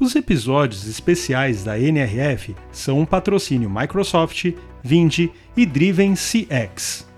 Os episódios especiais da NRF são um patrocínio Microsoft, Vindi e Driven CX.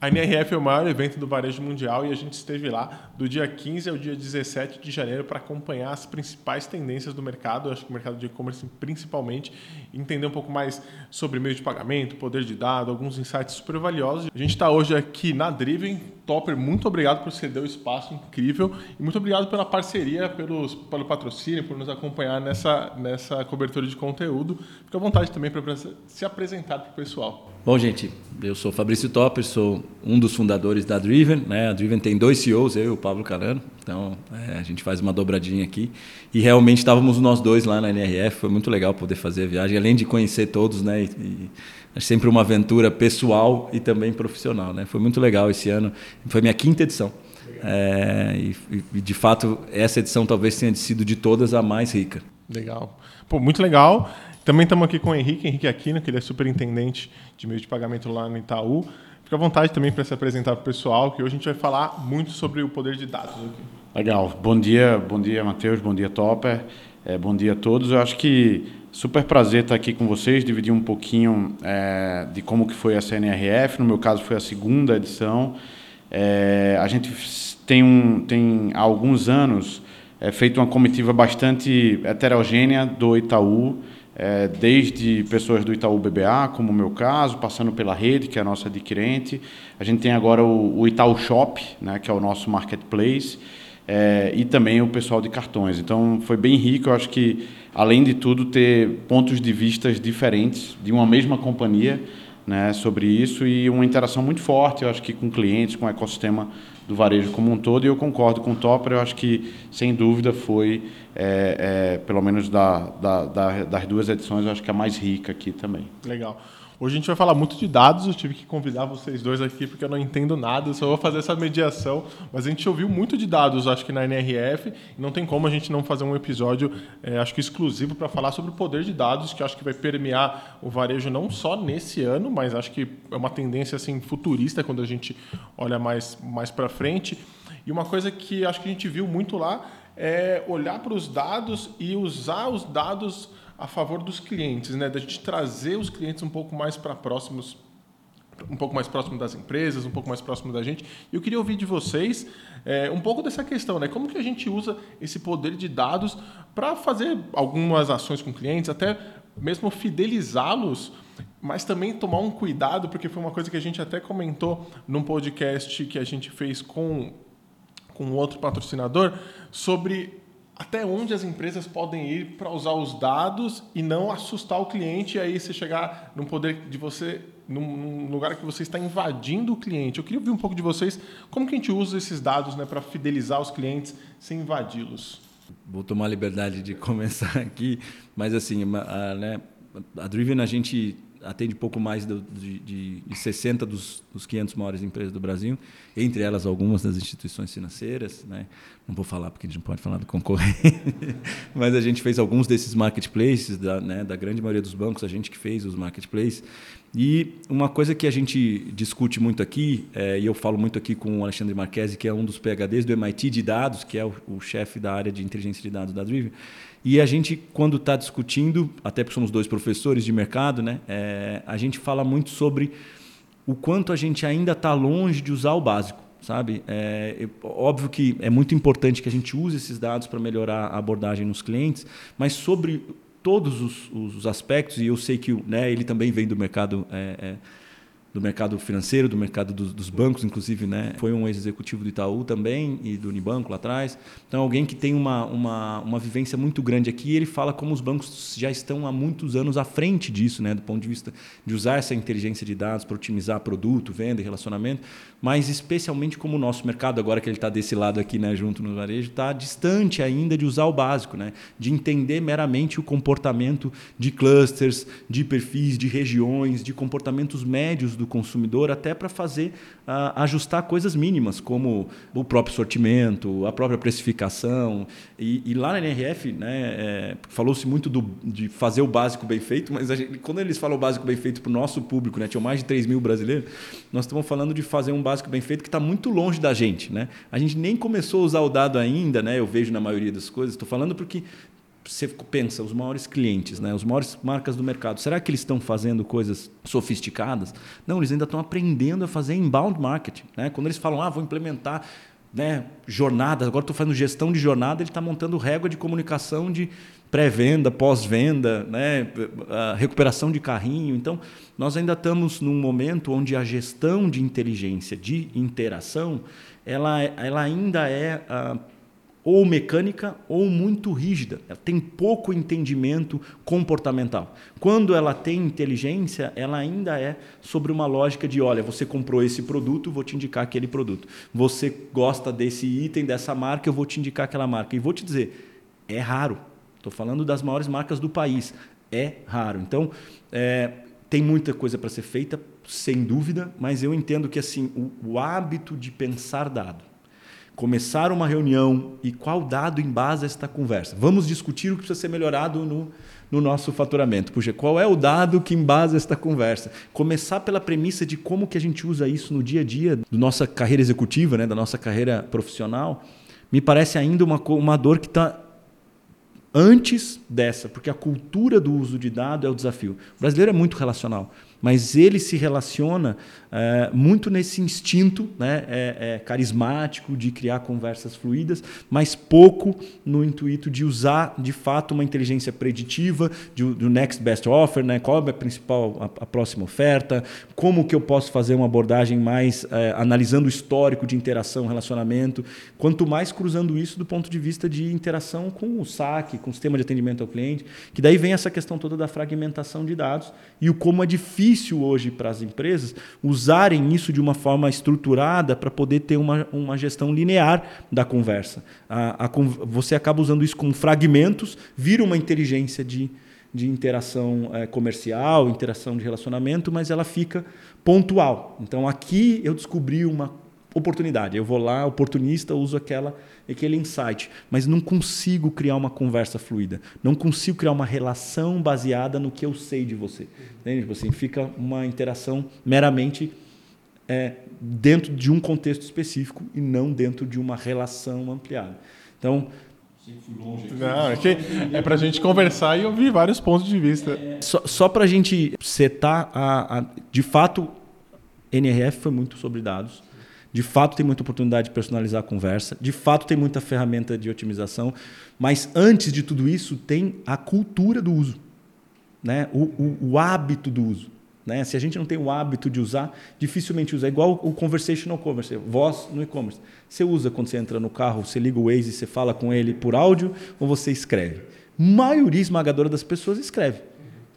A NRF é o maior evento do varejo mundial e a gente esteve lá do dia 15 ao dia 17 de janeiro para acompanhar as principais tendências do mercado, acho que o mercado de e-commerce principalmente, entender um pouco mais sobre meio de pagamento, poder de dado, alguns insights super valiosos. A gente está hoje aqui na Driven. Topper, muito obrigado por ceder o espaço incrível e muito obrigado pela parceria, pelos, pelo patrocínio, por nos acompanhar nessa, nessa cobertura de conteúdo. Fique à vontade também para se apresentar para o pessoal. Bom, gente, eu sou Fabrício Topper, sou um dos fundadores da Driven. Né? A Driven tem dois CEOs, eu e o Pablo Carano. Então, é, a gente faz uma dobradinha aqui. E realmente estávamos nós dois lá na NRF. Foi muito legal poder fazer a viagem, além de conhecer todos, né? E, e é sempre uma aventura pessoal e também profissional, né? Foi muito legal esse ano. Foi minha quinta edição. É, e, e, de fato, essa edição talvez tenha sido de todas a mais rica. Legal. Pô, muito legal. Também estamos aqui com o Henrique, Henrique Aquino, que ele é superintendente de meio de pagamento lá no Itaú. Fica à vontade também para se apresentar para o pessoal, que hoje a gente vai falar muito sobre o poder de dados aqui. Legal. Bom dia, bom dia, Matheus, bom dia, Topper. É, bom dia a todos. Eu acho que super prazer estar aqui com vocês, dividir um pouquinho é, de como que foi a CNRF. No meu caso, foi a segunda edição. É, a gente tem, um, tem há alguns anos é, feito uma comitiva bastante heterogênea do Itaú, é, desde pessoas do Itaú BBA, como o meu caso, passando pela rede, que é a nossa adquirente. A gente tem agora o, o Itaú Shop, né, que é o nosso marketplace, é, e também o pessoal de cartões. Então, foi bem rico. Eu acho que, além de tudo, ter pontos de vistas diferentes de uma mesma companhia né, sobre isso e uma interação muito forte, eu acho que com clientes, com o ecossistema do varejo como um todo, e eu concordo com o Topper, eu acho que, sem dúvida, foi, é, é, pelo menos da, da, da, das duas edições, eu acho que a mais rica aqui também. Legal. Hoje a gente vai falar muito de dados, eu tive que convidar vocês dois aqui porque eu não entendo nada, só vou fazer essa mediação, mas a gente ouviu muito de dados, acho que na NRF, não tem como a gente não fazer um episódio, é, acho que exclusivo para falar sobre o poder de dados, que acho que vai permear o varejo não só nesse ano, mas acho que é uma tendência assim futurista quando a gente olha mais, mais para frente. E uma coisa que acho que a gente viu muito lá é olhar para os dados e usar os dados a favor dos clientes, né? Da gente trazer os clientes um pouco mais para próximos um pouco mais próximo das empresas, um pouco mais próximo da gente. E eu queria ouvir de vocês é, um pouco dessa questão, né? Como que a gente usa esse poder de dados para fazer algumas ações com clientes, até mesmo fidelizá-los, mas também tomar um cuidado, porque foi uma coisa que a gente até comentou num podcast que a gente fez com com outro patrocinador sobre até onde as empresas podem ir para usar os dados e não assustar o cliente e aí você chegar num poder de você num, lugar que você está invadindo o cliente. Eu queria ouvir um pouco de vocês como que a gente usa esses dados né, para fidelizar os clientes sem invadi-los. Vou tomar a liberdade de começar aqui, mas assim, a, né, a Driven a gente atende pouco mais do, de, de, de 60 dos, dos 500 maiores empresas do Brasil, entre elas algumas das instituições financeiras. Né? Não vou falar porque a gente não pode falar do concorrente, mas a gente fez alguns desses marketplaces, da, né, da grande maioria dos bancos, a gente que fez os marketplaces. E uma coisa que a gente discute muito aqui, é, e eu falo muito aqui com o Alexandre Marquesi, que é um dos PHDs do MIT de dados, que é o, o chefe da área de inteligência de dados da Driven, e a gente, quando está discutindo, até porque somos dois professores de mercado, né, é, a gente fala muito sobre o quanto a gente ainda está longe de usar o básico. Sabe? É, óbvio que é muito importante que a gente use esses dados para melhorar a abordagem nos clientes, mas sobre todos os, os aspectos, e eu sei que né, ele também vem do mercado. É, é, do mercado financeiro, do mercado dos, dos, bancos, inclusive, né? Foi um ex-executivo do Itaú também e do Unibanco lá atrás. Então, alguém que tem uma, uma, uma vivência muito grande aqui, ele fala como os bancos já estão há muitos anos à frente disso, né? Do ponto de vista de usar essa inteligência de dados para otimizar produto, venda e relacionamento, mas especialmente como o nosso mercado, agora que ele está desse lado aqui, né, junto no varejo, está distante ainda de usar o básico, né? De entender meramente o comportamento de clusters, de perfis, de regiões, de comportamentos médios do do consumidor, até para fazer uh, ajustar coisas mínimas, como o próprio sortimento, a própria precificação. E, e lá na NRF, né, é, falou-se muito do, de fazer o básico bem feito, mas gente, quando eles falam o básico bem feito para o nosso público, né, tinham mais de 3 mil brasileiros, nós estamos falando de fazer um básico básico bem feito que está muito longe da gente. Né? A gente nem começou a usar o dado ainda, né? eu vejo na maioria das coisas. Estou falando porque você pensa, os maiores clientes, né? os maiores marcas do mercado, será que eles estão fazendo coisas sofisticadas? Não, eles ainda estão aprendendo a fazer inbound marketing. Né? Quando eles falam, ah, vou implementar né, jornadas, agora estou fazendo gestão de jornada, ele está montando régua de comunicação de pré-venda, pós-venda, né, recuperação de carrinho. Então, nós ainda estamos num momento onde a gestão de inteligência, de interação, ela, ela ainda é uh, ou mecânica ou muito rígida. Ela tem pouco entendimento comportamental. Quando ela tem inteligência, ela ainda é sobre uma lógica de: olha, você comprou esse produto, vou te indicar aquele produto. Você gosta desse item, dessa marca, eu vou te indicar aquela marca. E vou te dizer: é raro. Estou falando das maiores marcas do país. É raro. Então, é, tem muita coisa para ser feita, sem dúvida, mas eu entendo que assim o, o hábito de pensar dado começar uma reunião e qual dado embasa esta conversa. Vamos discutir o que precisa ser melhorado no, no nosso faturamento. Puxa, qual é o dado que embasa esta conversa? Começar pela premissa de como que a gente usa isso no dia a dia da nossa carreira executiva, né, da nossa carreira profissional, me parece ainda uma, uma dor que está antes dessa, porque a cultura do uso de dado é o desafio. O brasileiro é muito relacional mas ele se relaciona é, muito nesse instinto né, é, é, carismático de criar conversas fluídas, mas pouco no intuito de usar de fato uma inteligência preditiva de, do next best offer, né, qual é a principal, a, a, próxima oferta, como que eu posso fazer uma abordagem mais é, analisando o histórico de interação, relacionamento, quanto mais cruzando isso do ponto de vista de interação com o saque, com o sistema de atendimento ao cliente, que daí vem essa questão toda da fragmentação de dados e o como é difícil hoje para as empresas usarem isso de uma forma estruturada para poder ter uma, uma gestão linear da conversa. A, a, você acaba usando isso como fragmentos, vira uma inteligência de, de interação é, comercial, interação de relacionamento, mas ela fica pontual. Então aqui eu descobri uma oportunidade. Eu vou lá, oportunista, uso aquela, aquele insight, mas não consigo criar uma conversa fluida. Não consigo criar uma relação baseada no que eu sei de você. Entende? Tipo assim, fica uma interação meramente é, dentro de um contexto específico e não dentro de uma relação ampliada. Então, não, é, que é para a gente conversar e ouvir vários pontos de vista. É, só só para a gente setar, a, a, de fato, NRF foi muito sobre dados. De fato, tem muita oportunidade de personalizar a conversa. De fato, tem muita ferramenta de otimização. Mas antes de tudo isso, tem a cultura do uso, né? o, o, o hábito do uso. Né? Se a gente não tem o hábito de usar, dificilmente usa. É igual o conversational commerce, voz no e-commerce. Você usa quando você entra no carro, você liga o Waze você fala com ele por áudio ou você escreve? maioria esmagadora das pessoas escreve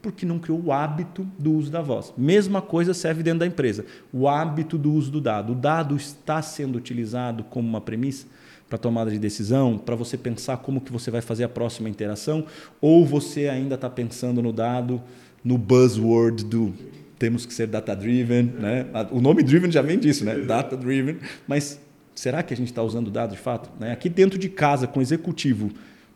porque não criou o hábito do uso da voz. Mesma coisa serve dentro da empresa. O hábito do uso do dado. O dado está sendo utilizado como uma premissa para tomada de decisão, para você pensar como que você vai fazer a próxima interação, ou você ainda está pensando no dado, no buzzword do temos que ser data-driven. Né? O nome driven já vem disso, né? data-driven. Mas será que a gente está usando o dado de fato? Né? Aqui dentro de casa, com o executivo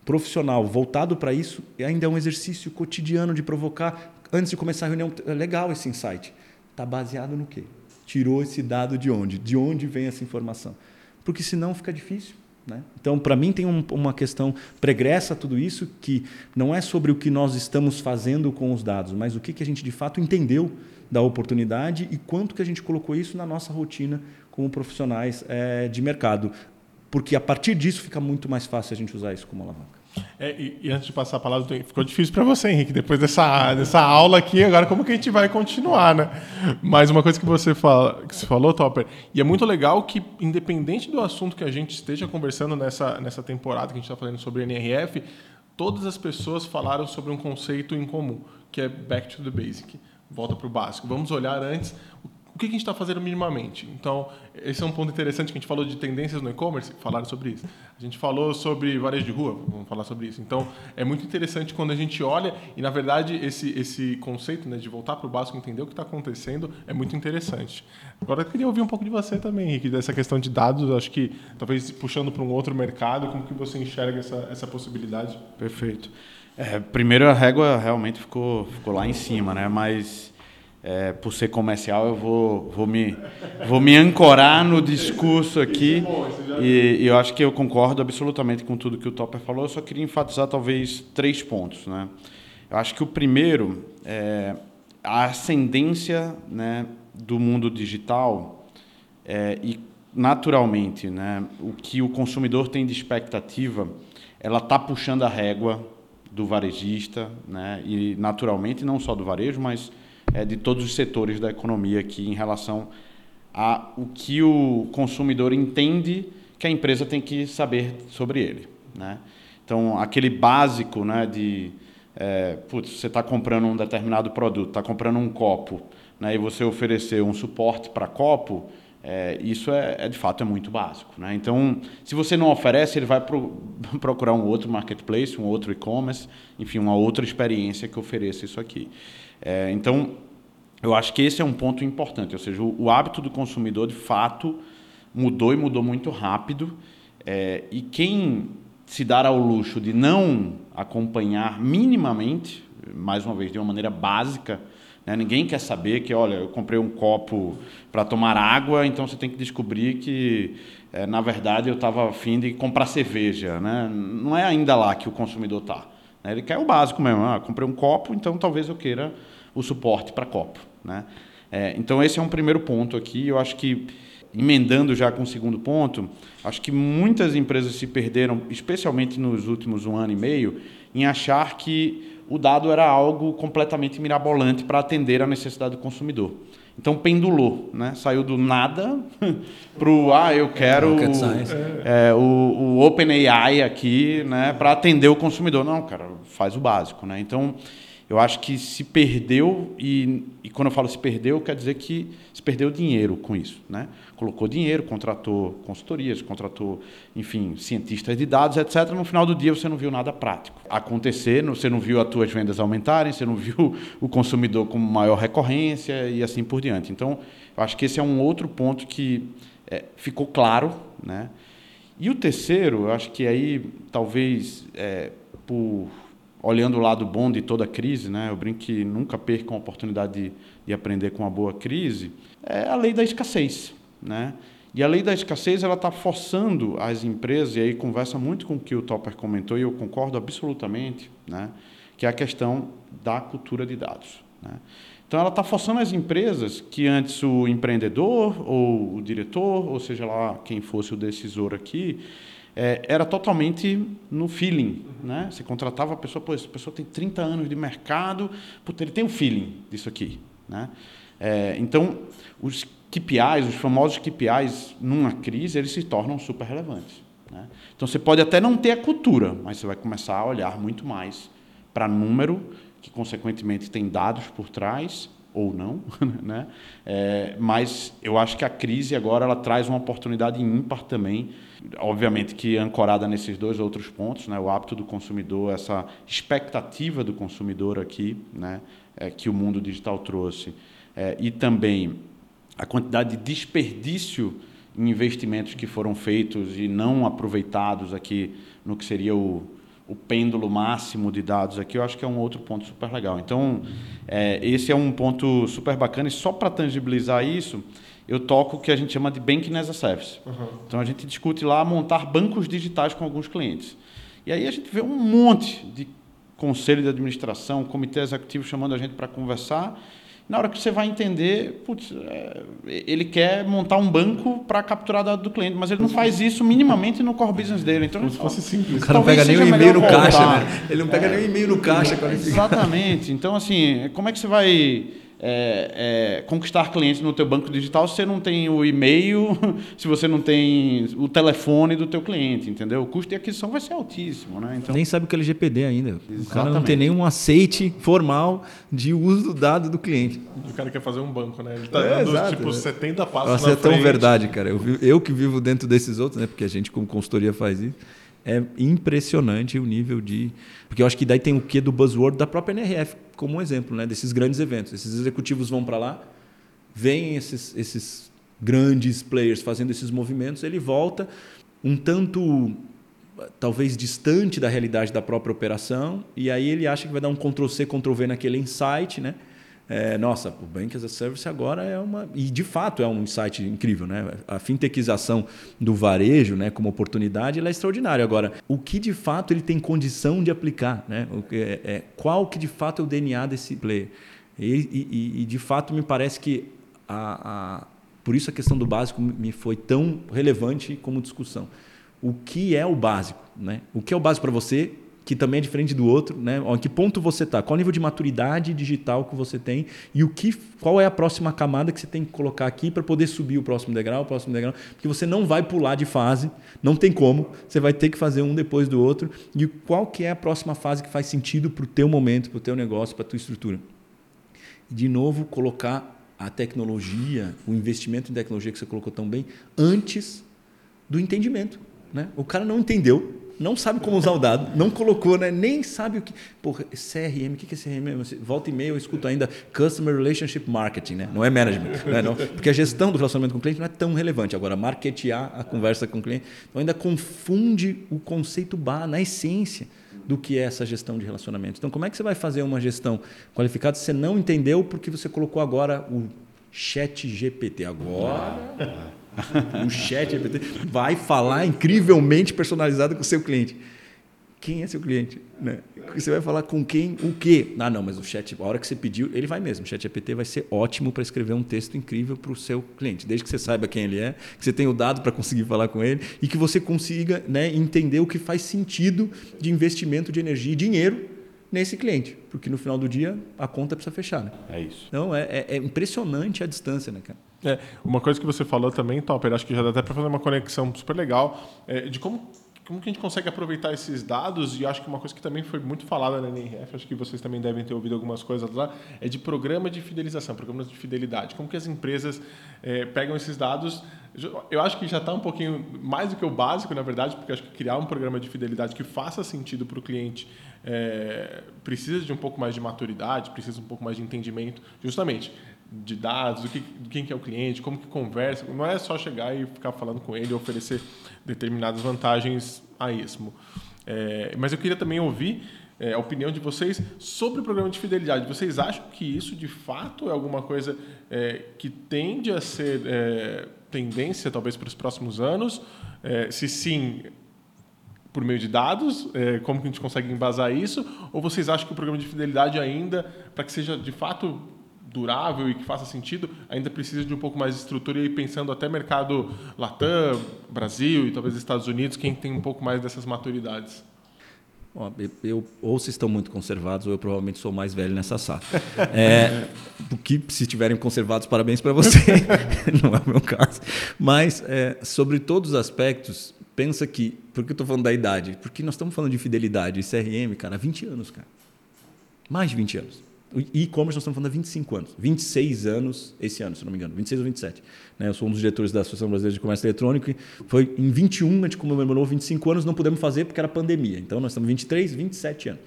profissional voltado para isso ainda é um exercício cotidiano de provocar antes de começar a reunião. É legal esse insight. Está baseado no quê? Tirou esse dado de onde? De onde vem essa informação? Porque senão fica difícil. Né? Então, para mim, tem um, uma questão pregressa a tudo isso, que não é sobre o que nós estamos fazendo com os dados, mas o que, que a gente de fato entendeu da oportunidade e quanto que a gente colocou isso na nossa rotina como profissionais é, de mercado porque a partir disso fica muito mais fácil a gente usar isso como alavanca. É, e, e, antes de passar a palavra, ficou difícil para você, Henrique, depois dessa, dessa aula aqui, agora como que a gente vai continuar, né? Mas uma coisa que você, fala, que você falou, Topper, e é muito legal que, independente do assunto que a gente esteja conversando nessa, nessa temporada que a gente está falando sobre NRF, todas as pessoas falaram sobre um conceito em comum, que é back to the basic, volta para o básico. Vamos olhar antes o que a gente está fazendo minimamente. Então, esse é um ponto interessante que a gente falou de tendências no e-commerce, falaram sobre isso. A gente falou sobre varejo de rua, vamos falar sobre isso. Então, é muito interessante quando a gente olha e, na verdade, esse, esse conceito né, de voltar para o básico, entender o que está acontecendo, é muito interessante. Agora, eu queria ouvir um pouco de você também, Henrique, dessa questão de dados, acho que talvez puxando para um outro mercado, como que você enxerga essa, essa possibilidade? Perfeito. É, primeiro, a régua realmente ficou, ficou lá em cima, né? mas é, por ser comercial, eu vou, vou, me, vou me ancorar no discurso aqui. E, e, eu acho que eu concordo absolutamente com tudo que o Topper falou. Eu só queria enfatizar talvez três pontos. Né? Eu acho que o primeiro é a ascendência né, do mundo digital é, e, naturalmente, né, o que o consumidor tem de expectativa, ela está puxando a régua do varejista, né, e, naturalmente, não só do varejo, mas é, de todos os setores da economia aqui em relação a o que o consumidor entende que a empresa tem que saber sobre ele. Né? Então, aquele básico né, de é, putz, você está comprando um determinado produto, está comprando um copo, né, e você oferecer um suporte para copo, é, isso é, é, de fato é muito básico. Né? Então, se você não oferece, ele vai pro, procurar um outro marketplace, um outro e-commerce, enfim, uma outra experiência que ofereça isso aqui. É, então, eu acho que esse é um ponto importante, ou seja, o, o hábito do consumidor, de fato, mudou e mudou muito rápido. É, e quem se dar ao luxo de não acompanhar minimamente, mais uma vez, de uma maneira básica, né? ninguém quer saber que, olha, eu comprei um copo para tomar água, então você tem que descobrir que, é, na verdade, eu estava afim de comprar cerveja. Né? Não é ainda lá que o consumidor está. Né? Ele quer o básico mesmo. Ah, comprei um copo, então talvez eu queira o suporte para copo. Né? É, então, esse é um primeiro ponto aqui. Eu acho que, emendando já com o segundo ponto, acho que muitas empresas se perderam, especialmente nos últimos um ano e meio, em achar que o dado era algo completamente mirabolante para atender a necessidade do consumidor. Então pendulou, né? saiu do nada para o ah, eu quero é, o, o OpenAI aqui né, para atender o consumidor. Não, cara, faz o básico. Né? Então, eu acho que se perdeu, e, e quando eu falo se perdeu, quer dizer que se perdeu dinheiro com isso. Né? Colocou dinheiro, contratou consultorias, contratou, enfim, cientistas de dados, etc. No final do dia você não viu nada prático acontecer, você não viu as tuas vendas aumentarem, você não viu o consumidor com maior recorrência e assim por diante. Então, eu acho que esse é um outro ponto que é, ficou claro. Né? E o terceiro, eu acho que aí, talvez, é, por olhando o lado bom de toda crise, né? Eu brinco que nunca percam a oportunidade de, de aprender com uma boa crise. É a lei da escassez, né? E a lei da escassez ela está forçando as empresas e aí conversa muito com o que o Topper comentou e eu concordo absolutamente, né? Que é a questão da cultura de dados. Né? Então ela está forçando as empresas que antes o empreendedor ou o diretor, ou seja lá quem fosse o decisor aqui, é, era totalmente no feeling. Né? Você contratava a pessoa, pô, essa pessoa tem 30 anos de mercado, puta, ele tem um feeling disso aqui. Né? É, então, os KPIs, os famosos KPIs, numa crise, eles se tornam super relevantes. Né? Então, você pode até não ter a cultura, mas você vai começar a olhar muito mais para número, que, consequentemente, tem dados por trás, ou não, né? É, mas eu acho que a crise agora ela traz uma oportunidade ímpar também obviamente que ancorada nesses dois outros pontos, né, o hábito do consumidor, essa expectativa do consumidor aqui, né, é, que o mundo digital trouxe, é, e também a quantidade de desperdício em investimentos que foram feitos e não aproveitados aqui no que seria o, o pêndulo máximo de dados aqui, eu acho que é um outro ponto super legal. Então, é, esse é um ponto super bacana e só para tangibilizar isso, eu toco o que a gente chama de Banking as a Service. Uhum. Então a gente discute lá montar bancos digitais com alguns clientes. E aí a gente vê um monte de conselho de administração, comitê executivo chamando a gente para conversar. Na hora que você vai entender, putz, é, ele quer montar um banco para capturar dados do cliente, mas ele não faz isso minimamente no core business dele. Então, se fosse simples. O cara não pega nem o e-mail no caixa, né? Ele não pega é, nem o e-mail no caixa. Exatamente. Então, assim, como é que você vai é, é, conquistar clientes no teu banco digital se você não tem o e-mail, se você não tem o telefone do teu cliente, entendeu? O custo de aquisição vai ser altíssimo, né? Então, nem sabe o que é LGPD ainda. Exatamente. O cara não tem nenhum aceite formal de uso do dado do cliente. O cara quer fazer um banco, né? Ele está é, dando exato, tipo né? 70 passos Nossa, na é frente. tão verdade, cara. Eu, eu que vivo dentro desses outros, né? Porque a gente como consultoria faz isso é impressionante o nível de. Porque eu acho que daí tem o quê do buzzword da própria NRF, como um exemplo, né? desses grandes eventos. Esses executivos vão para lá, veem esses, esses grandes players fazendo esses movimentos, ele volta um tanto talvez distante da realidade da própria operação, e aí ele acha que vai dar um Ctrl C, Ctrl V naquele insight, né? É, nossa, o Bank as a Service agora é uma. E de fato é um insight incrível. Né? A fintechização do varejo né, como oportunidade é extraordinária. Agora, o que de fato ele tem condição de aplicar? Né? Que é, é, qual que de fato é o DNA desse player? E, e, e de fato me parece que a, a, por isso a questão do básico me foi tão relevante como discussão. O que é o básico? Né? O que é o básico para você que também é diferente do outro, né? Em que ponto você está? Qual o nível de maturidade digital que você tem e o que, qual é a próxima camada que você tem que colocar aqui para poder subir o próximo degrau, o próximo degrau, porque você não vai pular de fase, não tem como, você vai ter que fazer um depois do outro e qual que é a próxima fase que faz sentido para o teu momento, para o teu negócio, para a tua estrutura. De novo colocar a tecnologia, o investimento em tecnologia que você colocou tão bem antes do entendimento, né? O cara não entendeu não sabe como usar o dado, não colocou, né? nem sabe o que. Porra, CRM, o que é CRM? Volta e meia eu escuto ainda Customer Relationship Marketing, né? não é management. Né? Não, porque a gestão do relacionamento com o cliente não é tão relevante. Agora, marketear a conversa com o cliente, então ainda confunde o conceito bar na essência do que é essa gestão de relacionamento. Então, como é que você vai fazer uma gestão qualificada se você não entendeu porque você colocou agora o chat GPT? Agora o chat GPT vai falar incrivelmente personalizado com o seu cliente. Quem é seu cliente? Né? Você vai falar com quem, o quê? Ah, não, mas o chat, a hora que você pediu, ele vai mesmo. O chat GPT vai ser ótimo para escrever um texto incrível para o seu cliente, desde que você saiba quem ele é, que você tenha o dado para conseguir falar com ele e que você consiga né, entender o que faz sentido de investimento de energia e dinheiro nesse cliente, porque no final do dia a conta precisa fechar. Né? É isso. Então é, é, é impressionante a distância, né, cara? É, uma coisa que você falou também, Topper, acho que já dá até para fazer uma conexão super legal é, de como como que a gente consegue aproveitar esses dados e acho que uma coisa que também foi muito falada na NRF, acho que vocês também devem ter ouvido algumas coisas lá, é de programa de fidelização, programas de fidelidade. Como que as empresas é, pegam esses dados? Eu acho que já está um pouquinho mais do que o básico, na verdade, porque acho que criar um programa de fidelidade que faça sentido para o cliente é, precisa de um pouco mais de maturidade, precisa um pouco mais de entendimento, justamente de dados, do que, de quem que é o cliente, como que conversa. Não é só chegar e ficar falando com ele e oferecer determinadas vantagens a esmo. É, mas eu queria também ouvir é, a opinião de vocês sobre o programa de fidelidade. Vocês acham que isso de fato é alguma coisa é, que tende a ser é, tendência talvez para os próximos anos? É, se sim, por meio de dados, é, como que a gente consegue embasar isso? Ou vocês acham que o programa de fidelidade ainda, para que seja de fato durável e que faça sentido, ainda precisa de um pouco mais de estrutura e pensando até mercado Latam, Brasil e talvez Estados Unidos, quem tem um pouco mais dessas maturidades. Bom, eu, ou vocês estão muito conservados, ou eu provavelmente sou mais velho nessa sala. É, que, se estiverem conservados, parabéns para você. Não é o meu caso. Mas, é, sobre todos os aspectos, pensa que. Por que eu estou falando da idade? Porque nós estamos falando de fidelidade e CRM, cara, há 20 anos, cara. Mais de 20 anos e-commerce nós estamos falando há 25 anos. 26 anos esse ano, se não me engano. 26 ou 27. Né? Eu sou um dos diretores da Associação Brasileira de Comércio Eletrônico e foi em 21 a gente comemorou 25 anos, não pudemos fazer porque era pandemia. Então nós estamos 23, 27 anos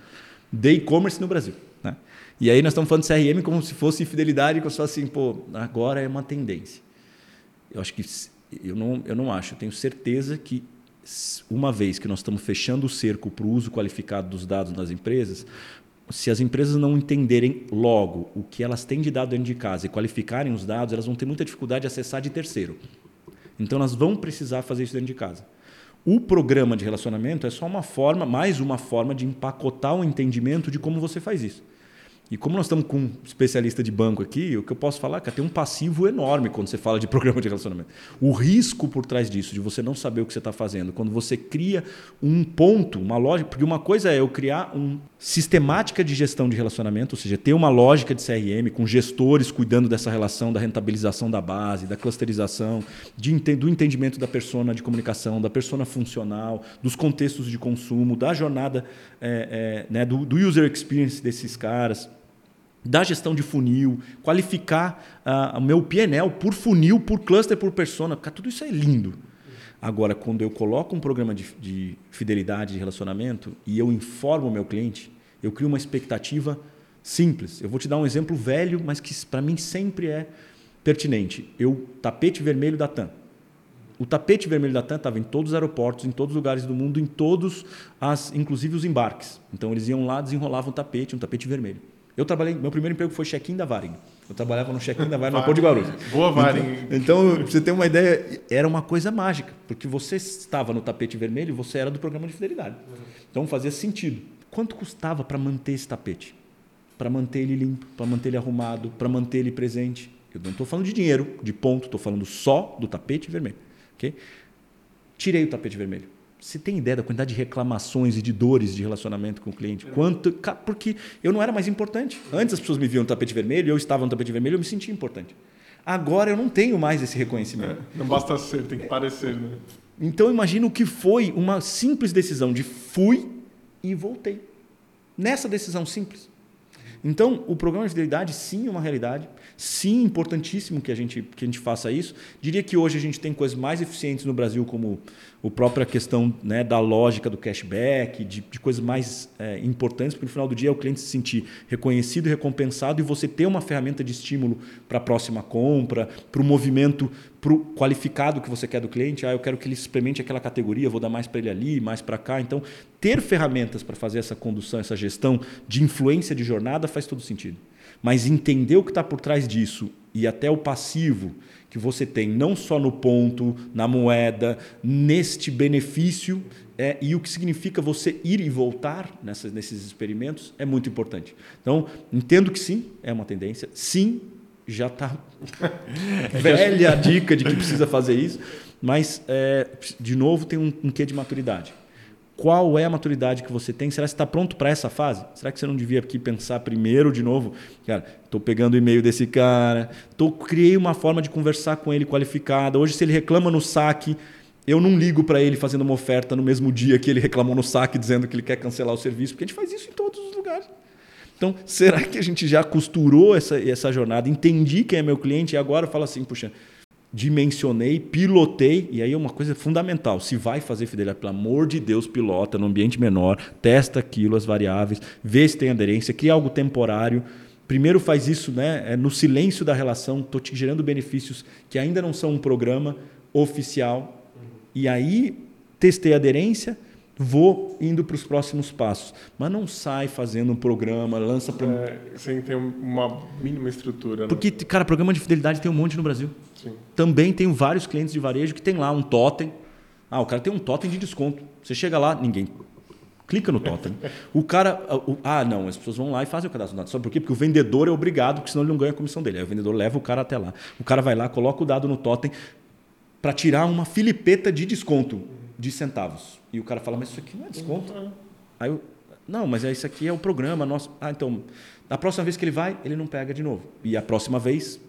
de e-commerce no Brasil. Né? E aí nós estamos falando de CRM como se fosse fidelidade, como se fosse assim, pô, agora é uma tendência. Eu acho que eu não, eu não acho, eu tenho certeza que uma vez que nós estamos fechando o cerco para o uso qualificado dos dados nas empresas, se as empresas não entenderem logo o que elas têm de dado dentro de casa e qualificarem os dados, elas vão ter muita dificuldade de acessar de terceiro. Então, elas vão precisar fazer isso dentro de casa. O programa de relacionamento é só uma forma, mais uma forma de empacotar o entendimento de como você faz isso. E como nós estamos com um especialista de banco aqui, o que eu posso falar é que tem um passivo enorme quando você fala de programa de relacionamento. O risco por trás disso, de você não saber o que você está fazendo, quando você cria um ponto, uma lógica, porque uma coisa é eu criar uma sistemática de gestão de relacionamento, ou seja, ter uma lógica de CRM com gestores cuidando dessa relação, da rentabilização da base, da clusterização, de, do entendimento da persona de comunicação, da persona funcional, dos contextos de consumo, da jornada é, é, né, do, do user experience desses caras da gestão de funil, qualificar uh, o meu PNL por funil, por cluster, por persona. Porque tudo isso é lindo. Agora, quando eu coloco um programa de, de fidelidade de relacionamento e eu informo o meu cliente, eu crio uma expectativa simples. Eu vou te dar um exemplo velho, mas que para mim sempre é pertinente. Eu tapete vermelho da TAM. O tapete vermelho da TAM estava em todos os aeroportos, em todos os lugares do mundo, em todos, as, inclusive os embarques. Então eles iam lá, desenrolavam o tapete, um tapete vermelho. Eu trabalhei, meu primeiro emprego foi check-in da Varig. Eu trabalhava no check-in da Varig no aeroporto de Guarulhos. Boa Varig. Então, então, você ter uma ideia, era uma coisa mágica, porque você estava no tapete vermelho, você era do programa de fidelidade. Então fazia sentido. Quanto custava para manter esse tapete? Para manter ele limpo, para manter ele arrumado, para manter ele presente? Eu não estou falando de dinheiro, de ponto, estou falando só do tapete vermelho. Okay? Tirei o tapete vermelho. Você tem ideia da quantidade de reclamações e de dores de relacionamento com o cliente? Quanto, porque eu não era mais importante. Antes as pessoas me viam no tapete vermelho, eu estava no tapete vermelho, eu me sentia importante. Agora eu não tenho mais esse reconhecimento. É, não basta ser, tem que parecer, né? Então imagina o que foi uma simples decisão de fui e voltei. Nessa decisão simples. Então, o programa de fidelidade, sim, é uma realidade. Sim, importantíssimo que a gente, que a gente faça isso. Diria que hoje a gente tem coisas mais eficientes no Brasil, como a própria questão né, da lógica do cashback, de, de coisas mais é, importantes, porque no final do dia é o cliente se sentir reconhecido e recompensado e você ter uma ferramenta de estímulo para a próxima compra, para o movimento pro qualificado que você quer do cliente. Ah, eu quero que ele experimente aquela categoria, vou dar mais para ele ali, mais para cá. Então, ter ferramentas para fazer essa condução, essa gestão de influência de jornada faz todo sentido. Mas entender o que está por trás disso e até o passivo que você tem, não só no ponto, na moeda, neste benefício, é, e o que significa você ir e voltar nessas, nesses experimentos é muito importante. Então, entendo que sim, é uma tendência. Sim, já está velha a dica de que precisa fazer isso, mas, é, de novo, tem um, um quê de maturidade. Qual é a maturidade que você tem? Será que você está pronto para essa fase? Será que você não devia aqui pensar primeiro de novo? Cara, estou pegando o e-mail desse cara, tô, criei uma forma de conversar com ele qualificada. Hoje, se ele reclama no saque, eu não ligo para ele fazendo uma oferta no mesmo dia que ele reclamou no saque dizendo que ele quer cancelar o serviço, porque a gente faz isso em todos os lugares. Então, será que a gente já costurou essa, essa jornada? Entendi quem é meu cliente e agora fala assim, puxa, dimensionei, pilotei, e aí é uma coisa fundamental. Se vai fazer fidelidade, pelo amor de Deus, pilota no ambiente menor, testa aquilo, as variáveis, vê se tem aderência, cria algo temporário. Primeiro faz isso né, é no silêncio da relação, estou te gerando benefícios que ainda não são um programa oficial. E aí testei a aderência, vou indo para os próximos passos. Mas não sai fazendo um programa, lança... É, sem ter uma mínima estrutura. Né? Porque, cara, programa de fidelidade tem um monte no Brasil. Sim. Também tenho vários clientes de varejo que tem lá um totem. Ah, o cara tem um totem de desconto. Você chega lá, ninguém clica no totem. o cara, o, ah, não, as pessoas vão lá e fazem o cadastro do dado. Sabe por quê? Porque o vendedor é obrigado, porque senão ele não ganha a comissão dele. Aí o vendedor leva o cara até lá. O cara vai lá, coloca o dado no totem para tirar uma filipeta de desconto de centavos. E o cara fala, mas isso aqui não é desconto. Uhum. Aí eu, não, mas é isso aqui é o programa nosso. Ah, então, na próxima vez que ele vai, ele não pega de novo. E a próxima vez,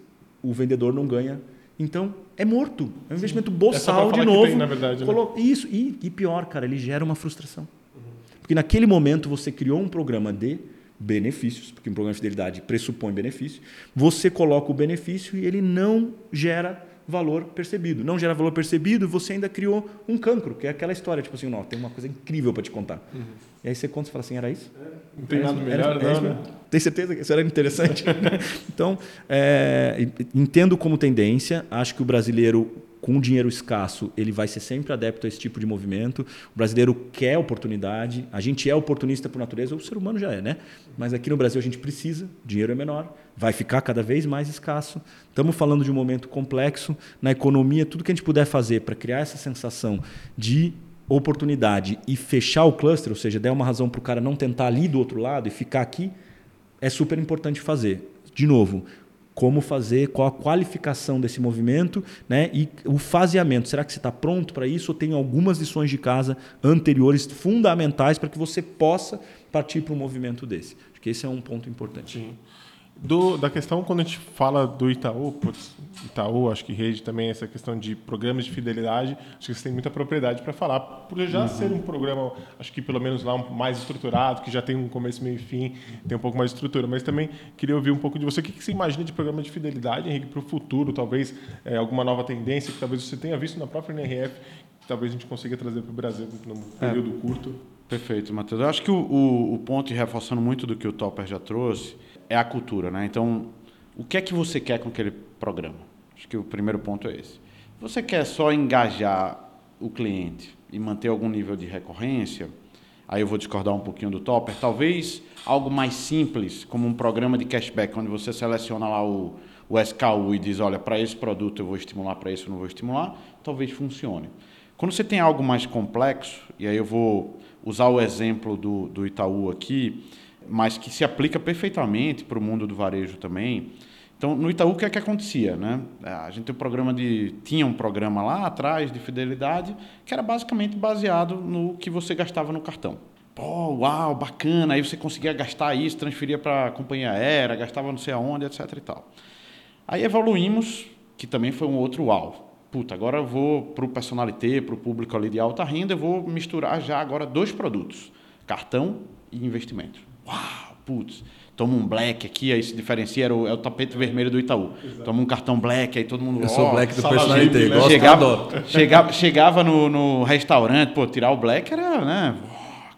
o vendedor não ganha. Então, é morto. É um investimento boçal é de novo. Tem, na verdade, né? Isso. E, e, pior, cara, ele gera uma frustração. Uhum. Porque naquele momento você criou um programa de benefícios, porque um programa de fidelidade pressupõe benefício. Você coloca o benefício e ele não gera valor percebido. Não gera valor percebido, você ainda criou um cancro, que é aquela história, tipo assim, não, tem uma coisa incrível para te contar. Uhum. E aí você conta e fala assim, era isso? É, não tem era nada isso? melhor, era, não, né? Tem certeza que isso era interessante? então, é, entendo como tendência, acho que o brasileiro com dinheiro escasso, ele vai ser sempre adepto a esse tipo de movimento. O brasileiro quer oportunidade, a gente é oportunista por natureza, o ser humano já é, né? Mas aqui no Brasil a gente precisa, dinheiro é menor, vai ficar cada vez mais escasso. Estamos falando de um momento complexo na economia, tudo que a gente puder fazer para criar essa sensação de oportunidade e fechar o cluster, ou seja, der uma razão para o cara não tentar ali do outro lado e ficar aqui, é super importante fazer. De novo, como fazer, qual a qualificação desse movimento né? e o faseamento. Será que você está pronto para isso ou tem algumas lições de casa anteriores fundamentais para que você possa partir para um movimento desse? Acho que esse é um ponto importante. Sim. Do, da questão, quando a gente fala do Itaú, putz, Itaú, acho que rede também, essa questão de programas de fidelidade, acho que você tem muita propriedade para falar, por já uhum. ser um programa, acho que pelo menos lá um, mais estruturado, que já tem um começo, meio e fim, tem um pouco mais de estrutura. Mas também queria ouvir um pouco de você. O que, que você imagina de programa de fidelidade, Henrique, para o futuro? Talvez é, alguma nova tendência que talvez você tenha visto na própria NRF, que talvez a gente consiga trazer para o Brasil num período é. curto. Perfeito, Matheus. Eu acho que o, o, o ponto, e reforçando muito do que o Topper já trouxe, é a cultura, né? Então, o que é que você quer com aquele programa? Acho que o primeiro ponto é esse. Você quer só engajar o cliente e manter algum nível de recorrência? aí eu vou discordar um pouquinho do Topper, talvez algo mais simples, como um programa de cashback, onde você seleciona lá o, o SKU e diz, olha, para esse produto eu vou estimular, para esse eu não vou estimular, talvez funcione. Quando você tem algo mais complexo, e aí eu vou usar o exemplo do, do Itaú aqui, mas que se aplica perfeitamente para o mundo do varejo também, então, no Itaú, o que é que acontecia? Né? A gente tem um programa de, tinha um programa lá atrás de fidelidade que era basicamente baseado no que você gastava no cartão. Pô, uau, bacana, aí você conseguia gastar isso, transferia para a companhia aérea, gastava não sei aonde, etc e tal. Aí evoluímos, que também foi um outro uau. Puta, agora eu vou para o personalité, para o público ali de alta renda, eu vou misturar já agora dois produtos, cartão e investimento. Uau, putz, toma um black aqui, aí se diferencia, era o, é o tapete vermelho do Itaú. Exato. Toma um cartão black, aí todo mundo... Eu sou black do personalité, gosto, chegava, chegava, chegava no, no, restaurante, pô, tirar o black era, né...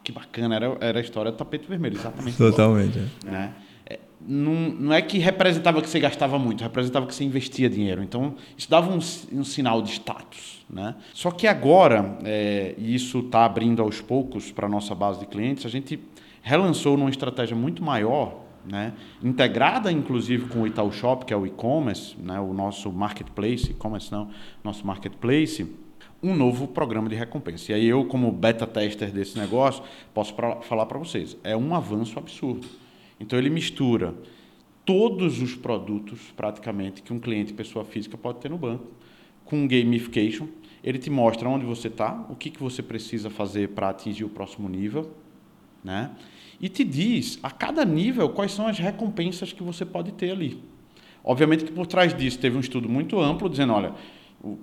que bacana, era, era a história do tapete vermelho, exatamente. Totalmente. É. Né? É, não, não é que representava que você gastava muito, representava que você investia dinheiro. Então, isso dava um, um sinal de status. Né? Só que agora, é, e isso está abrindo aos poucos para a nossa base de clientes, a gente relançou numa estratégia muito maior né? integrada inclusive com o Itaú Shop, que é o e-commerce, né? o nosso marketplace, e-commerce não, nosso marketplace, um novo programa de recompensa. E aí eu, como beta tester desse negócio, posso pra, falar para vocês, é um avanço absurdo. Então ele mistura todos os produtos, praticamente, que um cliente pessoa física pode ter no banco, com gamification. Ele te mostra onde você está, o que, que você precisa fazer para atingir o próximo nível, né? e te diz a cada nível quais são as recompensas que você pode ter ali. Obviamente que por trás disso teve um estudo muito amplo dizendo, olha,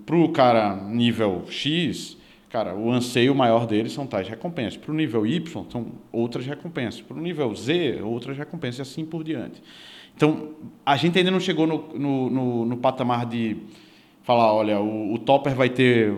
para o cara nível X, cara, o anseio maior dele são tais recompensas. Para o nível Y, são outras recompensas. Para o nível Z, outras recompensas, e assim por diante. Então, a gente ainda não chegou no, no, no, no patamar de falar, olha, o, o, Topper vai ter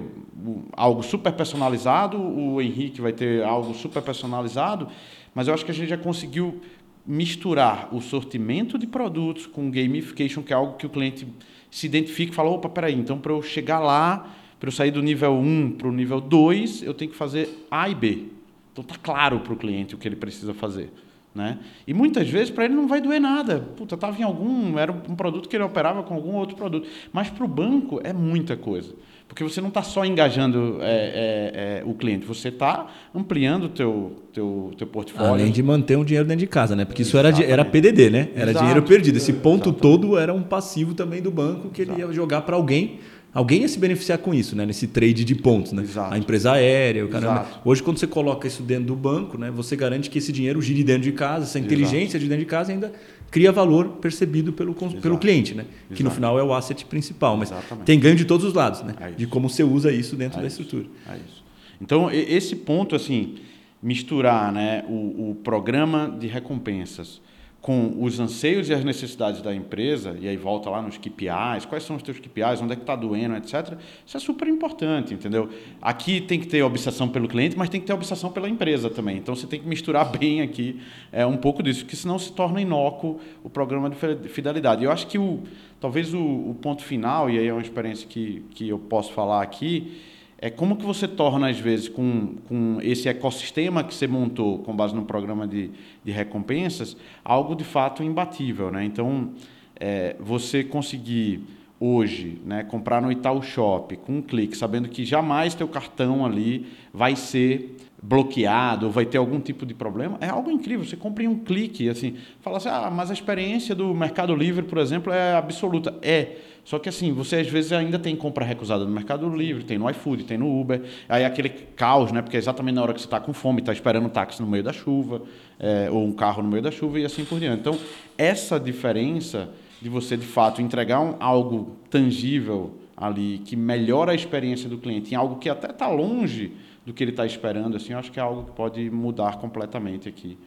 algo super personalizado, o Henrique vai ter algo super personalizado, mas eu acho que a gente já conseguiu misturar o sortimento de produtos com gamification, que é algo que o cliente se identifica e fala, opa, peraí, então para eu chegar lá, para eu sair do nível 1 para o nível 2, eu tenho que fazer A e B. Então está claro para o cliente o que ele precisa fazer. Né? E muitas vezes para ele não vai doer nada. Puta, estava em algum, era um produto que ele operava com algum outro produto. Mas para o banco é muita coisa. Porque você não está só engajando é, é, é, o cliente, você está ampliando o teu, teu, teu portfólio. Além de manter um dinheiro dentro de casa, né? Porque isso era, era PDD, né? Era Exato. dinheiro perdido. Esse ponto Exatamente. todo era um passivo também do banco que Exato. ele ia jogar para alguém. Alguém ia se beneficiar com isso, né? Nesse trade de pontos, né? Exato. A empresa aérea, o caramba. Hoje, quando você coloca isso dentro do banco, né? Você garante que esse dinheiro gire dentro de casa, essa inteligência de dentro de casa ainda cria valor percebido pelo, pelo cliente, né? Exato. Que no final é o asset principal, mas Exatamente. tem ganho de todos os lados, né? É de como você usa isso dentro é da isso. estrutura. É isso. Então esse ponto assim, misturar, né, o, o programa de recompensas com os anseios e as necessidades da empresa, e aí volta lá nos KPIs, quais são os teus KPIs, onde é que está doendo, etc. Isso é super importante, entendeu? Aqui tem que ter obsessão pelo cliente, mas tem que ter obsessão pela empresa também. Então você tem que misturar bem aqui é, um pouco disso, porque senão se torna inócuo o programa de fidelidade. Eu acho que o, talvez o, o ponto final, e aí é uma experiência que, que eu posso falar aqui, é como que você torna, às vezes, com, com esse ecossistema que você montou com base no programa de, de recompensas, algo de fato imbatível. Né? Então, é, você conseguir hoje né, comprar no Itaú Shop com um clique, sabendo que jamais teu cartão ali vai ser bloqueado vai ter algum tipo de problema, é algo incrível. Você compra em um clique, assim, fala assim, ah, mas a experiência do Mercado Livre, por exemplo, é absoluta. É, só que assim, você às vezes ainda tem compra recusada no Mercado Livre, tem no iFood, tem no Uber. Aí aquele caos, né? Porque é exatamente na hora que você está com fome, está esperando um táxi no meio da chuva, é, ou um carro no meio da chuva e assim por diante. Então, essa diferença de você, de fato, entregar um, algo tangível ali, que melhora a experiência do cliente em algo que até está longe do que ele está esperando, assim, eu acho que é algo que pode mudar completamente aqui.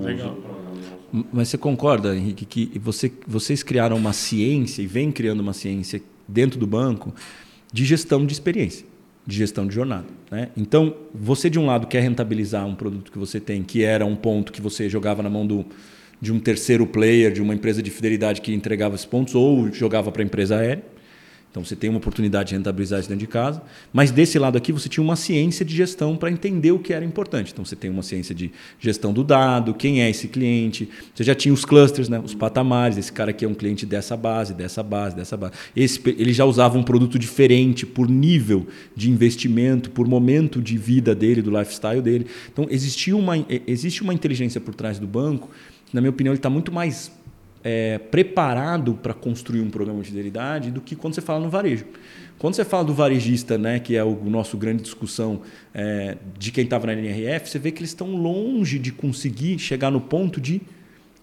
Legal. Mas você concorda, Henrique, que você, vocês criaram uma ciência e vem criando uma ciência dentro do banco de gestão de experiência, de gestão de jornada. Né? Então, você de um lado quer rentabilizar um produto que você tem, que era um ponto que você jogava na mão do, de um terceiro player, de uma empresa de fidelidade que entregava esses pontos, ou jogava para a empresa aérea. Então você tem uma oportunidade de rentabilizar isso dentro de casa, mas desse lado aqui você tinha uma ciência de gestão para entender o que era importante. Então você tem uma ciência de gestão do dado, quem é esse cliente, você já tinha os clusters, né, os patamares, esse cara aqui é um cliente dessa base, dessa base, dessa base. Esse, ele já usava um produto diferente por nível de investimento, por momento de vida dele, do lifestyle dele. Então existia uma, existe uma inteligência por trás do banco, na minha opinião ele está muito mais é, preparado para construir um programa de fidelidade do que quando você fala no varejo. Quando você fala do varejista, né, que é o nosso grande discussão é, de quem estava na NRF, você vê que eles estão longe de conseguir chegar no ponto de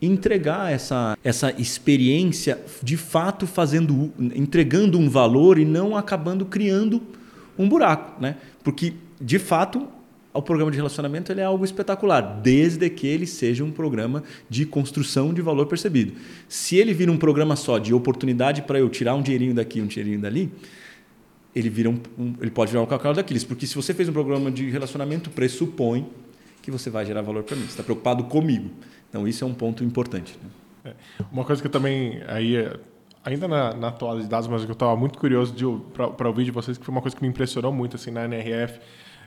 entregar essa, essa experiência de fato fazendo entregando um valor e não acabando criando um buraco, né? Porque de fato o programa de relacionamento ele é algo espetacular, desde que ele seja um programa de construção de valor percebido. Se ele vira um programa só de oportunidade para eu tirar um dinheirinho daqui, um dinheirinho dali, ele vira um, um ele pode virar um calcanhar daqueles, porque se você fez um programa de relacionamento, pressupõe que você vai gerar valor para mim. Você está preocupado comigo. Então isso é um ponto importante. Né? É. Uma coisa que eu também aí ainda na, na atualidade, mas que eu estava muito curioso para ouvir de vocês, que foi uma coisa que me impressionou muito assim na NRF.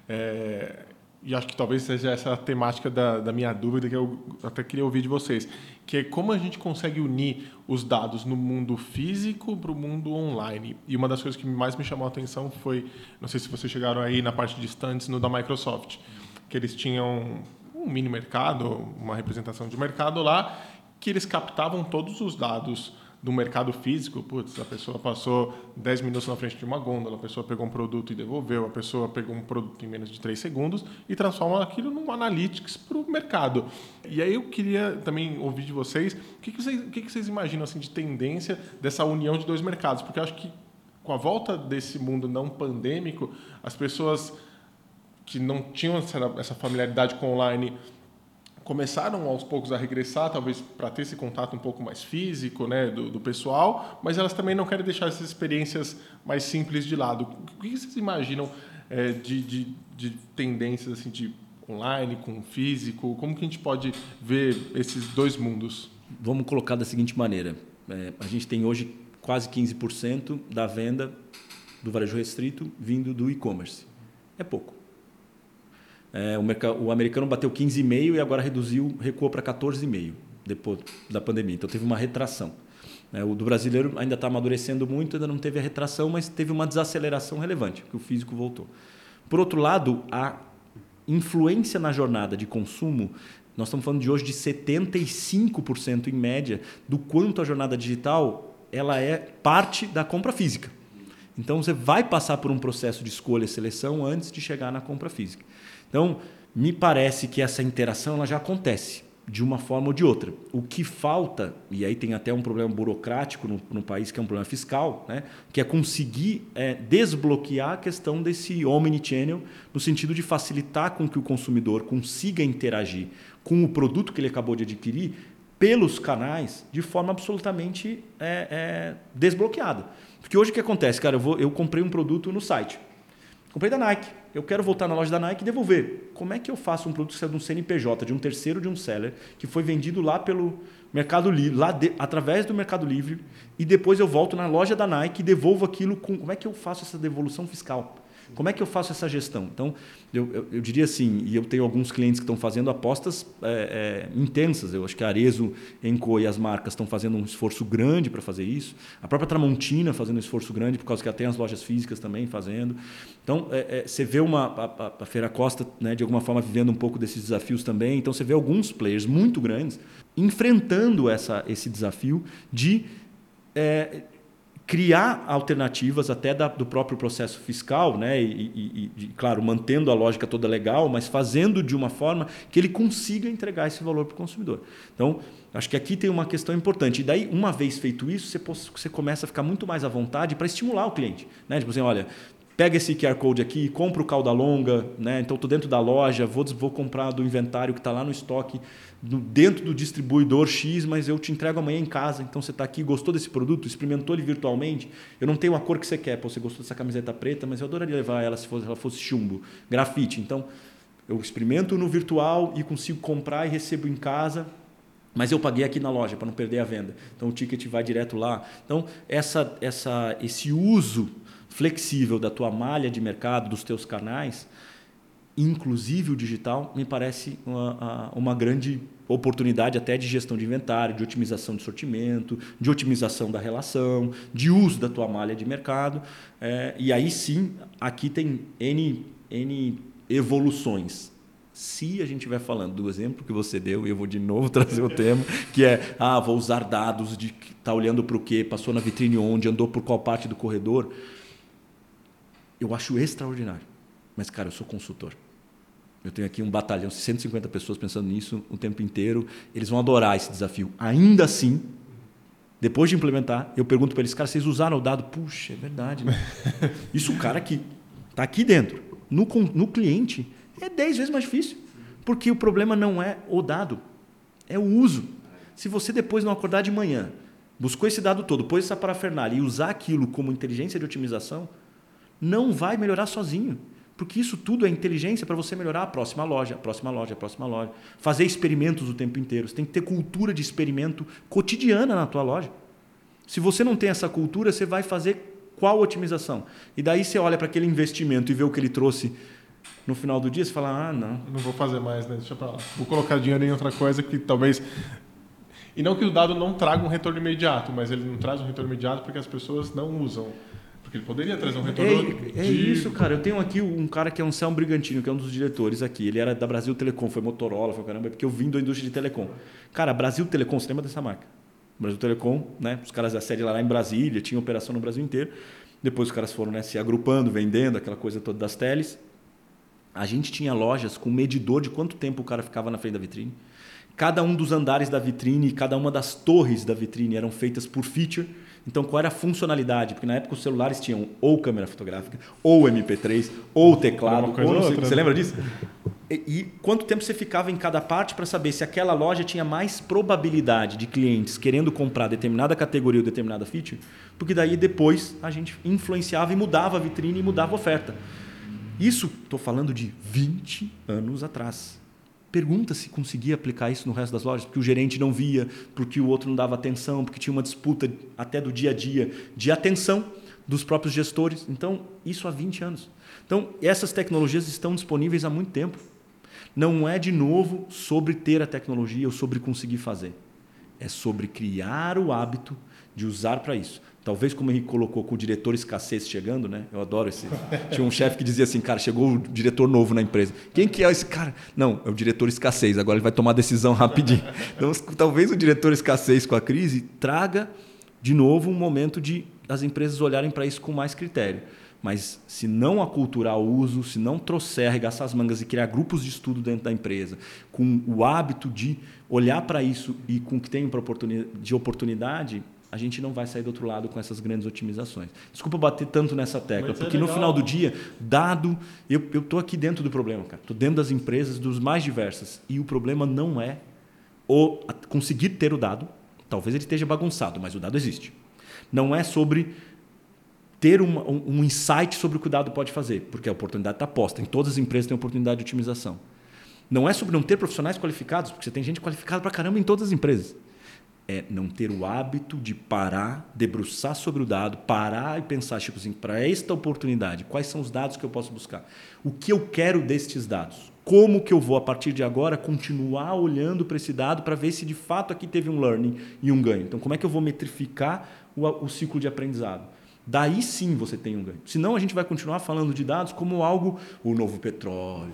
É, e acho que talvez seja essa a temática da, da minha dúvida que eu até queria ouvir de vocês, que é como a gente consegue unir os dados no mundo físico para o mundo online. E uma das coisas que mais me chamou a atenção foi, não sei se vocês chegaram aí na parte de stands no da Microsoft, que eles tinham um mini mercado, uma representação de mercado lá, que eles captavam todos os dados do mercado físico, putz, a pessoa passou 10 minutos na frente de uma gôndola, a pessoa pegou um produto e devolveu, a pessoa pegou um produto em menos de 3 segundos e transforma aquilo num analytics para o mercado. E aí eu queria também ouvir de vocês, o que, que, vocês, o que, que vocês imaginam assim, de tendência dessa união de dois mercados? Porque eu acho que com a volta desse mundo não pandêmico, as pessoas que não tinham essa, familiaridade com online começaram aos poucos a regressar, talvez para ter esse contato um pouco mais físico né, do, do, pessoal, mas elas também não querem deixar essas experiências mais simples de lado. O que vocês imaginam é, de, de, de, tendências assim, de online com físico? Como que a gente pode ver esses dois mundos? Vamos colocar da seguinte maneira: é, a gente tem hoje quase 15% da venda do varejo restrito vindo do e-commerce. É pouco. É, o, o, americano bateu 15,5 e agora reduziu, recuou para 14,5 depois da pandemia. Então teve uma retração. É, o do brasileiro ainda está amadurecendo muito, ainda não teve a retração, mas teve uma desaceleração relevante, que o físico voltou. Por outro lado, a influência na jornada de consumo, nós estamos falando de hoje de 75% em média do quanto a jornada digital ela é parte da compra física. Então você vai passar por um processo de escolha e seleção antes de chegar na compra física. Então, me parece que essa interação ela já acontece de uma forma ou de outra. O que falta, e aí tem até um problema burocrático no, no país, que é um problema fiscal, né? que é conseguir é, desbloquear a questão desse omnichannel, no sentido de facilitar com que o consumidor consiga interagir com o produto que ele acabou de adquirir pelos canais de forma absolutamente é, é, desbloqueada. Porque hoje o que acontece? Cara, eu, vou, eu comprei um produto no site. Comprei da Nike. Eu quero voltar na loja da Nike e devolver. Como é que eu faço um produto que de um CNPJ, de um terceiro de um seller, que foi vendido lá pelo Mercado Livre, lá de, através do Mercado Livre, e depois eu volto na loja da Nike e devolvo aquilo com. Como é que eu faço essa devolução fiscal? Como é que eu faço essa gestão? Então, eu, eu, eu diria assim, e eu tenho alguns clientes que estão fazendo apostas é, é, intensas. Eu acho que a Arezo, Enco e as marcas estão fazendo um esforço grande para fazer isso. A própria Tramontina fazendo um esforço grande, por causa que tem as lojas físicas também fazendo. Então, é, é você vê uma, a, a Feira Costa, né, de alguma forma, vivendo um pouco desses desafios também. Então, você vê alguns players muito grandes enfrentando essa, esse desafio de é, criar alternativas até da, do próprio processo fiscal, né? E, e, e, claro, mantendo a lógica toda legal, mas fazendo de uma forma que ele consiga entregar esse valor para o consumidor. Então, acho que aqui tem uma questão importante. E daí, uma vez feito isso, você, você começa a ficar muito mais à vontade para estimular o cliente. Né? Tipo assim, olha, pega esse QR Code aqui, compra o calda longa, né? então estou dentro da loja, vou, vou comprar do inventário que está lá no estoque, dentro do distribuidor X, mas eu te entrego amanhã em casa. Então você está aqui, gostou desse produto, experimentou ele virtualmente. Eu não tenho a cor que você quer, Pô, você gostou dessa camiseta preta, mas eu adoraria levar ela se fosse, ela fosse chumbo, grafite. Então eu experimento no virtual e consigo comprar e recebo em casa Mas eu paguei aqui na loja para não perder a venda. Então o ticket vai direto lá. Então essa, essa, esse uso flexível da tua malha de mercado, dos teus canais, inclusive o digital, me parece uma, uma grande oportunidade até de gestão de inventário, de otimização de sortimento, de otimização da relação, de uso da tua malha de mercado. É, e aí sim, aqui tem N, N evoluções se a gente estiver falando do exemplo que você deu, e eu vou de novo trazer o tema, que é, ah, vou usar dados de tá olhando para o quê, passou na vitrine onde, andou por qual parte do corredor. Eu acho extraordinário. Mas, cara, eu sou consultor. Eu tenho aqui um batalhão, 150 pessoas pensando nisso o tempo inteiro. Eles vão adorar esse desafio. Ainda assim, depois de implementar, eu pergunto para eles, cara, vocês usaram o dado? Puxa, é verdade. Né? Isso o cara que está aqui dentro, no, no cliente, é 10 vezes mais difícil. Porque o problema não é o dado, é o uso. Se você depois não acordar de manhã, buscou esse dado todo, pôs essa parafernália e usar aquilo como inteligência de otimização, não vai melhorar sozinho. Porque isso tudo é inteligência para você melhorar a próxima loja, a próxima loja, a próxima loja. Fazer experimentos o tempo inteiro. Você tem que ter cultura de experimento cotidiana na tua loja. Se você não tem essa cultura, você vai fazer qual otimização? E daí você olha para aquele investimento e vê o que ele trouxe no final do dia você fala, ah, não. Não vou fazer mais, né? Deixa pra lá. Vou colocar dinheiro em outra coisa que talvez. E não que o dado não traga um retorno imediato, mas ele não traz um retorno imediato porque as pessoas não usam. Porque ele poderia trazer um retorno. É, é de... isso, cara. Eu tenho aqui um cara que é um Selma Brigantino, que é um dos diretores aqui. Ele era da Brasil Telecom, foi Motorola, foi caramba, porque eu vim da indústria de telecom. Cara, Brasil Telecom, você lembra dessa marca? Brasil Telecom, né? Os caras da sede lá em Brasília, tinha operação no Brasil inteiro. Depois os caras foram né, se agrupando, vendendo, aquela coisa toda das teles. A gente tinha lojas com medidor de quanto tempo o cara ficava na frente da vitrine. Cada um dos andares da vitrine, cada uma das torres da vitrine eram feitas por feature. Então, qual era a funcionalidade? Porque na época os celulares tinham ou câmera fotográfica, ou MP3, ou teclado. Ou outra, você né? lembra disso? E, e, quanto tempo você ficava em cada parte para saber se aquela loja tinha mais probabilidade de clientes querendo comprar determinada categoria ou determinada feature? Porque daí depois a gente influenciava e mudava a vitrine e mudava a oferta. Isso estou falando de 20 anos atrás. Pergunta se conseguia aplicar isso no resto das lojas, porque o gerente não via, porque o outro não dava atenção, porque tinha uma disputa até do dia a dia de atenção dos próprios gestores. Então, isso há 20 anos. Então, essas tecnologias estão disponíveis há muito tempo. Não é, de novo, sobre ter a tecnologia ou sobre conseguir fazer. É sobre criar o hábito de usar para isso. Talvez como Henrique colocou com o diretor escassez chegando, né? Eu adoro esse. Tinha um chefe que dizia assim, cara, chegou o diretor novo na empresa. Quem que é esse cara? Não, é o diretor escassez. Agora ele vai tomar decisão rapidinho. Então, talvez o diretor escassez com a crise traga de novo um momento de as empresas olharem para isso com mais critério. Mas se não aculturar o uso, se não trouxer, arregaçar as mangas e criar grupos de estudo dentro da empresa, com o hábito de olhar para isso e com o que tem de oportunidade, a gente não vai sair do outro lado com essas grandes otimizações. Desculpa bater tanto nessa tecla, Mas é porque é no final do dia, dado. Eu estou aqui dentro do problema, cara. Estou dentro das empresas, dos mais diversas. E o problema não é o conseguir ter o dado. Talvez ele esteja bagunçado, mas o dado existe. Não é sobre ter um, um insight sobre o que o dado pode fazer, porque a oportunidade está posta. Em todas as empresas tem oportunidade de otimização. Não é sobre não ter profissionais qualificados, porque você tem gente qualificada para caramba em todas as empresas é não ter o hábito de parar, debruçar sobre o dado, parar e pensar, tipo assim, para esta oportunidade, quais são os dados que eu posso buscar? O que eu quero destes dados? Como que eu vou, a partir de agora, continuar olhando para esse dado para ver se de fato aqui teve um learning e um ganho? Então, como é que eu vou metrificar o, o ciclo de aprendizado? Daí sim você tem um ganho. Senão a gente vai continuar falando de dados como algo, o novo petróleo,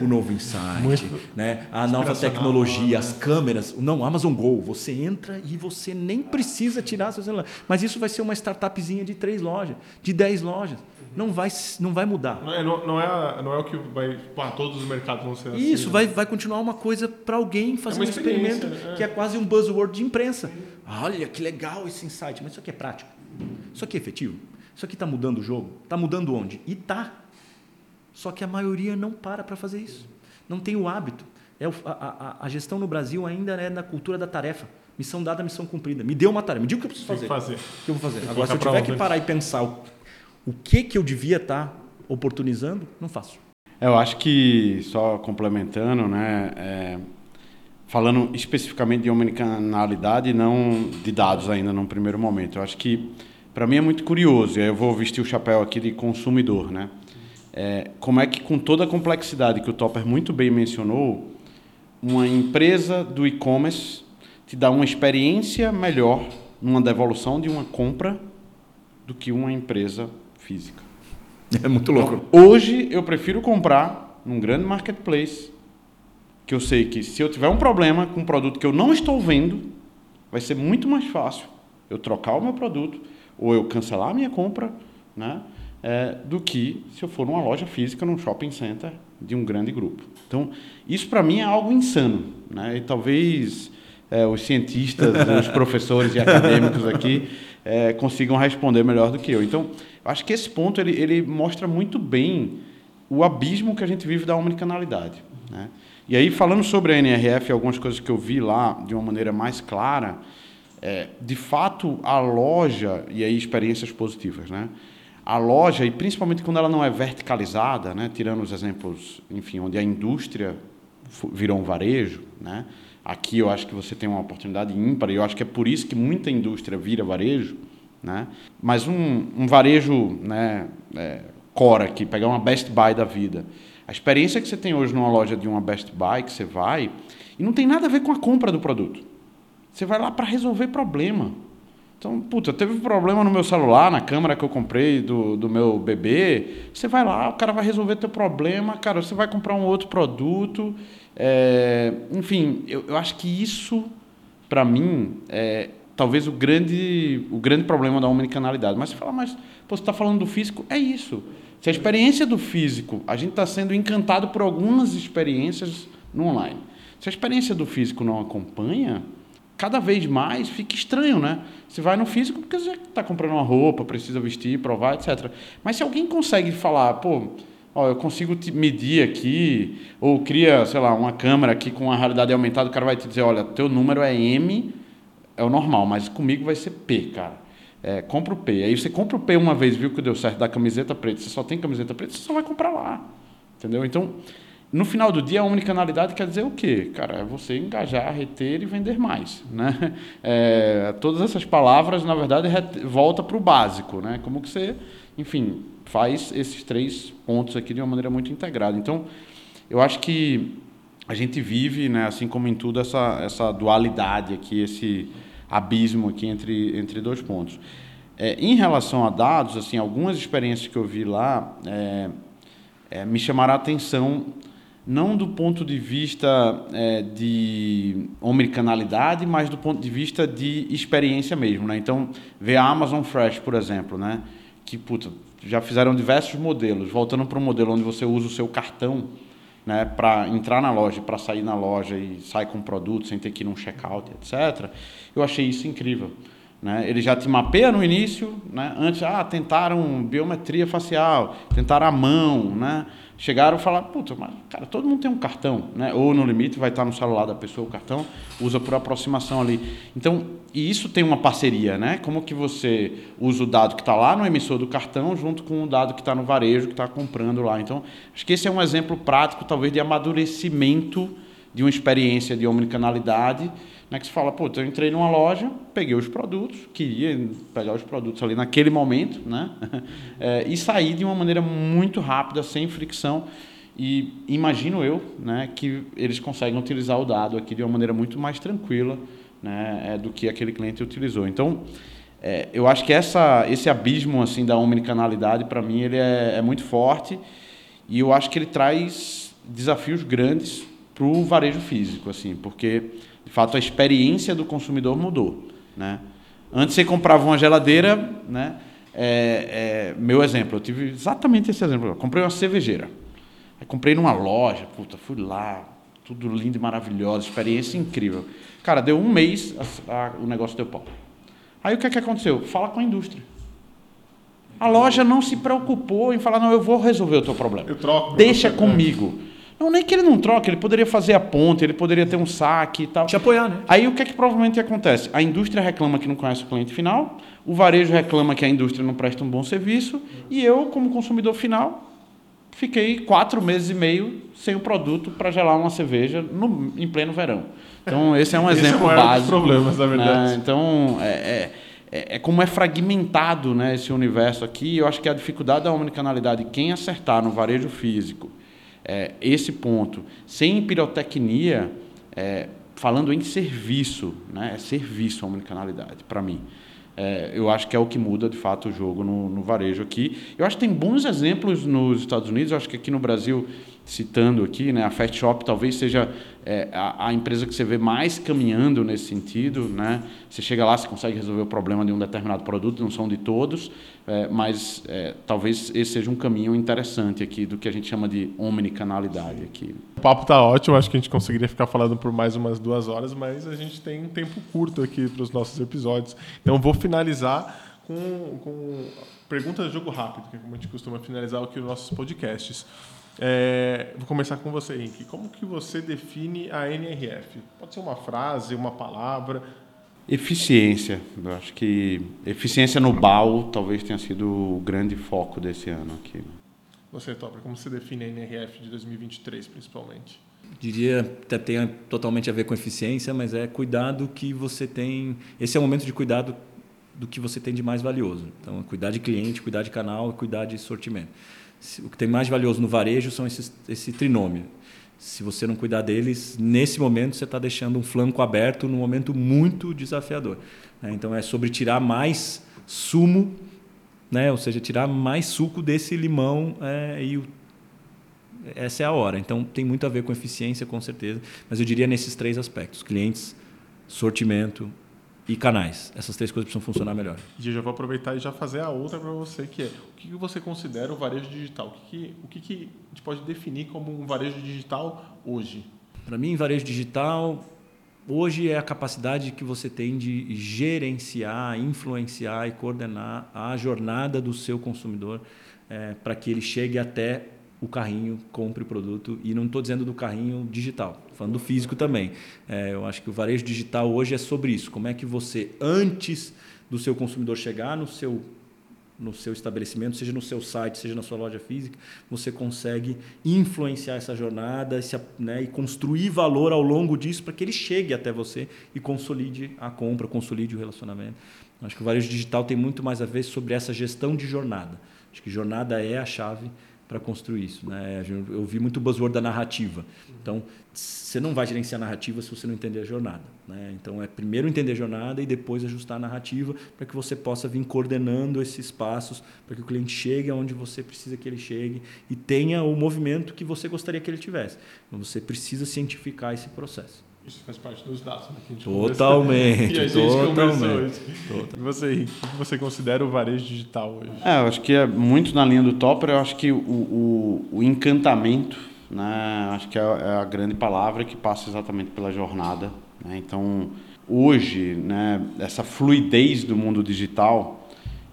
o novo insight, né? a nova tecnologia, né? as câmeras. Não, Amazon Go, você entra e você nem precisa tirar seu celular. Mas isso vai ser uma startupzinha de três lojas, de dez lojas. Não vai, não vai mudar. Não é, não, não é, não é o que vai. Pá, todos os mercados vão ser assim. Isso, né? vai, vai continuar uma coisa para alguém fazer é um experimento né? que é quase um buzzword de imprensa. Olha que legal esse insight, mas isso aqui é prático. Isso aqui é efetivo? Isso aqui está mudando o jogo? Está mudando onde? E está. Só que a maioria não para para fazer isso. Não tem o hábito. É o, a, a, a, gestão no Brasil ainda é na cultura da tarefa. Missão dada, missão cumprida. Me dê uma tarefa, me diga o que eu preciso fazer. fazer. O que eu vou fazer? Agora, se eu tiver que parar e pensar o, o que, que eu devia estar tá oportunizando, não faço. Eu acho que, só complementando, né, é, falando especificamente de omnicanalidade não de dados ainda num primeiro momento. Eu acho que para mim é muito curioso, eu vou vestir o chapéu aqui de consumidor, né? É, como é que com toda a complexidade que o Topper muito bem mencionou, uma empresa do e-commerce te dá uma experiência melhor numa devolução de uma compra do que uma empresa física. É muito louco. Então, hoje eu prefiro comprar num grande marketplace que eu sei que se eu tiver um problema com um produto que eu não estou vendo, vai ser muito mais fácil eu trocar o meu produto ou eu cancelar a minha compra, né? É, do que se eu for numa loja física, num shopping center de um grande grupo. Então, isso para mim é algo insano. Né? E talvez é, os cientistas, os professores e acadêmicos aqui é, consigam responder melhor do que eu. Então, acho que esse ponto ele, ele mostra muito bem o abismo que a gente vive da omnicanalidade. Né? E aí, falando sobre a NRF, algumas coisas que eu vi lá de uma maneira mais clara, é, de fato, a loja, e aí experiências positivas, né? a loja, e principalmente quando ela não é verticalizada, né? tirando os exemplos, enfim, onde a indústria virou um varejo, né? aqui eu acho que você tem uma oportunidade ímpar, e eu acho que é por isso que muita indústria vira varejo, né? mas um, um varejo né, é, core aqui, pegar uma Best Buy da vida, a experiência que você tem hoje numa loja de uma Best Buy, que você vai, e não tem nada a ver com a compra do produto. Você vai lá para resolver problema. Então, puta, teve um problema no meu celular, na câmera que eu comprei do, do meu bebê. Você vai lá, o cara vai resolver teu problema, cara, você vai comprar um outro produto. É, enfim, eu, eu acho que isso, para mim, é talvez o grande, o grande problema da omnicanalidade. Mas você fala, mas pô, você está falando do físico? É isso. Se a experiência do físico, a gente está sendo encantado por algumas experiências no online. Se a experiência do físico não acompanha, cada vez mais fica estranho, né? Você vai no físico porque você está comprando uma roupa, precisa vestir, provar, etc. Mas se alguém consegue falar, pô, ó, eu consigo medir aqui, ou cria, sei lá, uma câmera aqui com a realidade aumentada, o cara vai te dizer, olha, teu número é M, é o normal, mas comigo vai ser P, cara. É, compra o P. Aí você compra o P uma vez, viu que deu certo da camiseta preta, você só tem camiseta preta, você só vai comprar lá. Entendeu? Então, no final do dia, a unicanalidade quer dizer o quê? Cara, é você engajar, reter e vender mais. Né? É, todas essas palavras, na verdade, volta para o básico. Né? Como que você, enfim, faz esses três pontos aqui de uma maneira muito integrada. Então, eu acho que a gente vive, né, assim como em tudo, essa, essa dualidade aqui, esse abismo aqui entre, entre dois pontos. É, em relação a dados, assim, algumas experiências que eu vi lá é, é, me chamaram a atenção, não do ponto de vista é, de omnicanalidade, mas do ponto de vista de experiência mesmo. Né? Então, ver a Amazon Fresh, por exemplo, né? que puta, já fizeram diversos modelos, voltando para um modelo onde você usa o seu cartão né, para entrar na loja, para sair na loja e sair com produto sem ter que ir num checkout, etc. Eu achei isso incrível. Né? Ele já te mapeia no início, né? antes, ah, tentaram biometria facial, tentaram a mão, né? Chegaram a falar, puta, mas, cara, todo mundo tem um cartão, né? Ou no limite vai estar no celular da pessoa o cartão, usa por aproximação ali. Então, e isso tem uma parceria, né? Como que você usa o dado que está lá no emissor do cartão junto com o dado que está no varejo que está comprando lá. Então, acho que esse é um exemplo prático, talvez, de amadurecimento de uma experiência de omnicanalidade né, que você fala, pô, eu entrei numa loja, peguei os produtos, queria pegar os produtos ali naquele momento, né? É, e sair de uma maneira muito rápida, sem fricção. E imagino eu né, que eles conseguem utilizar o dado aqui de uma maneira muito mais tranquila né, é, do que aquele cliente utilizou. Então, é, eu acho que essa, esse abismo assim da omnicanalidade, para mim, ele é, é muito forte e eu acho que ele traz desafios grandes para o varejo físico, assim, porque de fato, a experiência do consumidor mudou. Né? Antes você comprava uma geladeira, né? É, é, meu exemplo, eu tive exatamente esse exemplo. Eu comprei uma cervejeira. Aí comprei numa loja, puta, fui lá, tudo lindo e maravilhoso, experiência incrível. Cara, deu um mês, a, a, o negócio deu pau. Aí o que, é que aconteceu? Fala com a indústria. A loja não se preocupou em falar, não, eu vou resolver o teu problema. Eu troco. Deixa comigo. Não, nem que ele não troque, ele poderia fazer a ponte, ele poderia ter um saque e tal. Te apoiar, né? Aí o que é que provavelmente acontece? A indústria reclama que não conhece o cliente final, o varejo reclama que a indústria não presta um bom serviço, e eu, como consumidor final, fiquei quatro meses e meio sem o produto para gelar uma cerveja no, em pleno verão. Então, esse é um exemplo esse é básico. problemas, na verdade. Né? Então, é, é, é, como é fragmentado né, esse universo aqui. Eu acho que a dificuldade da omnicanalidade, quem acertar no varejo físico é, esse ponto, sem pirotecnia, é, falando em serviço, né, é serviço a omnicanalidade, para mim. É, eu acho que é o que muda de fato o jogo no, no, varejo aqui. Eu acho que tem bons exemplos nos Estados Unidos, eu acho que aqui no Brasil, citando aqui, né, a Fast Shop talvez seja é, a, a, empresa que você vê mais caminhando nesse sentido. Né? Você chega lá, você consegue resolver o problema de um determinado produto, não são de todos, é, mas é, talvez esse seja um caminho interessante aqui do que a gente chama de omnicanalidade aqui. O papo está ótimo, acho que a gente conseguiria ficar falando por mais umas duas horas, mas a gente tem um tempo curto aqui para os nossos episódios. Então vou finalizar com, com perguntas de jogo rápido, que é como a gente costuma finalizar aqui os nossos podcasts. É, vou começar com você, Henrique. Como que você define a NRF? Pode ser uma frase, uma palavra? Eficiência. Eu acho que eficiência no BAL talvez tenha sido o grande foco desse ano aqui. Você, Topper, como você define a NRF de 2023, principalmente? Diria até tem totalmente a ver com eficiência, mas é cuidado que você tem. Esse é o momento de cuidado do que você tem de mais valioso. Então, cuidar de cliente, cuidar de canal e cuidar de sortimento o que tem mais valioso no varejo são esses, esse trinômio. Se você não cuidar deles, nesse momento você está deixando um flanco aberto num momento muito desafiador. Né? Então é sobre tirar mais sumo, né? ou seja, tirar mais suco desse limão é, e o, essa é a hora. Então tem muito a ver com eficiência, com certeza, mas eu diria nesses três aspectos: clientes, sortimento e canais. Essas três coisas precisam funcionar melhor. E eu já vou aproveitar e já fazer a outra para você, que é o que você considera o varejo digital? O que, o que, que a gente pode definir como um varejo digital hoje? Para mim, varejo digital hoje é a capacidade que você tem de gerenciar, influenciar e coordenar a jornada do seu consumidor é, para que ele chegue até o carrinho, compre o produto. E não estou dizendo do carrinho digital, falando do físico também. É, eu acho que o varejo digital hoje é sobre isso. Como é que você, antes do seu consumidor chegar no seu no seu estabelecimento, seja no seu site, seja na sua loja física, você consegue influenciar essa jornada né, e construir valor ao longo disso para que ele chegue até você e consolide a compra, consolide o relacionamento. Acho que o varejo digital tem muito mais a ver sobre essa gestão de jornada. Acho que jornada é a chave para construir isso. Né? Eu vi muito buzzword da narrativa. Então, você não vai gerenciar a narrativa se você não entender a jornada. Né? Então, é primeiro entender a jornada e depois ajustar a narrativa para que você possa vir coordenando esses passos para que o cliente chegue aonde você precisa que ele chegue e tenha o movimento que você gostaria que ele tivesse. Então, você precisa cientificar esse processo. Isso faz parte dos dados, né? Que a gente totalmente, e a gente totalmente. E você, o que você considera o varejo digital hoje? É, eu acho que é muito na linha do Topper, eu acho que o, o, o encantamento, né? Acho que é, é a grande palavra que passa exatamente pela jornada. Né? Então, hoje, né, essa fluidez do mundo digital,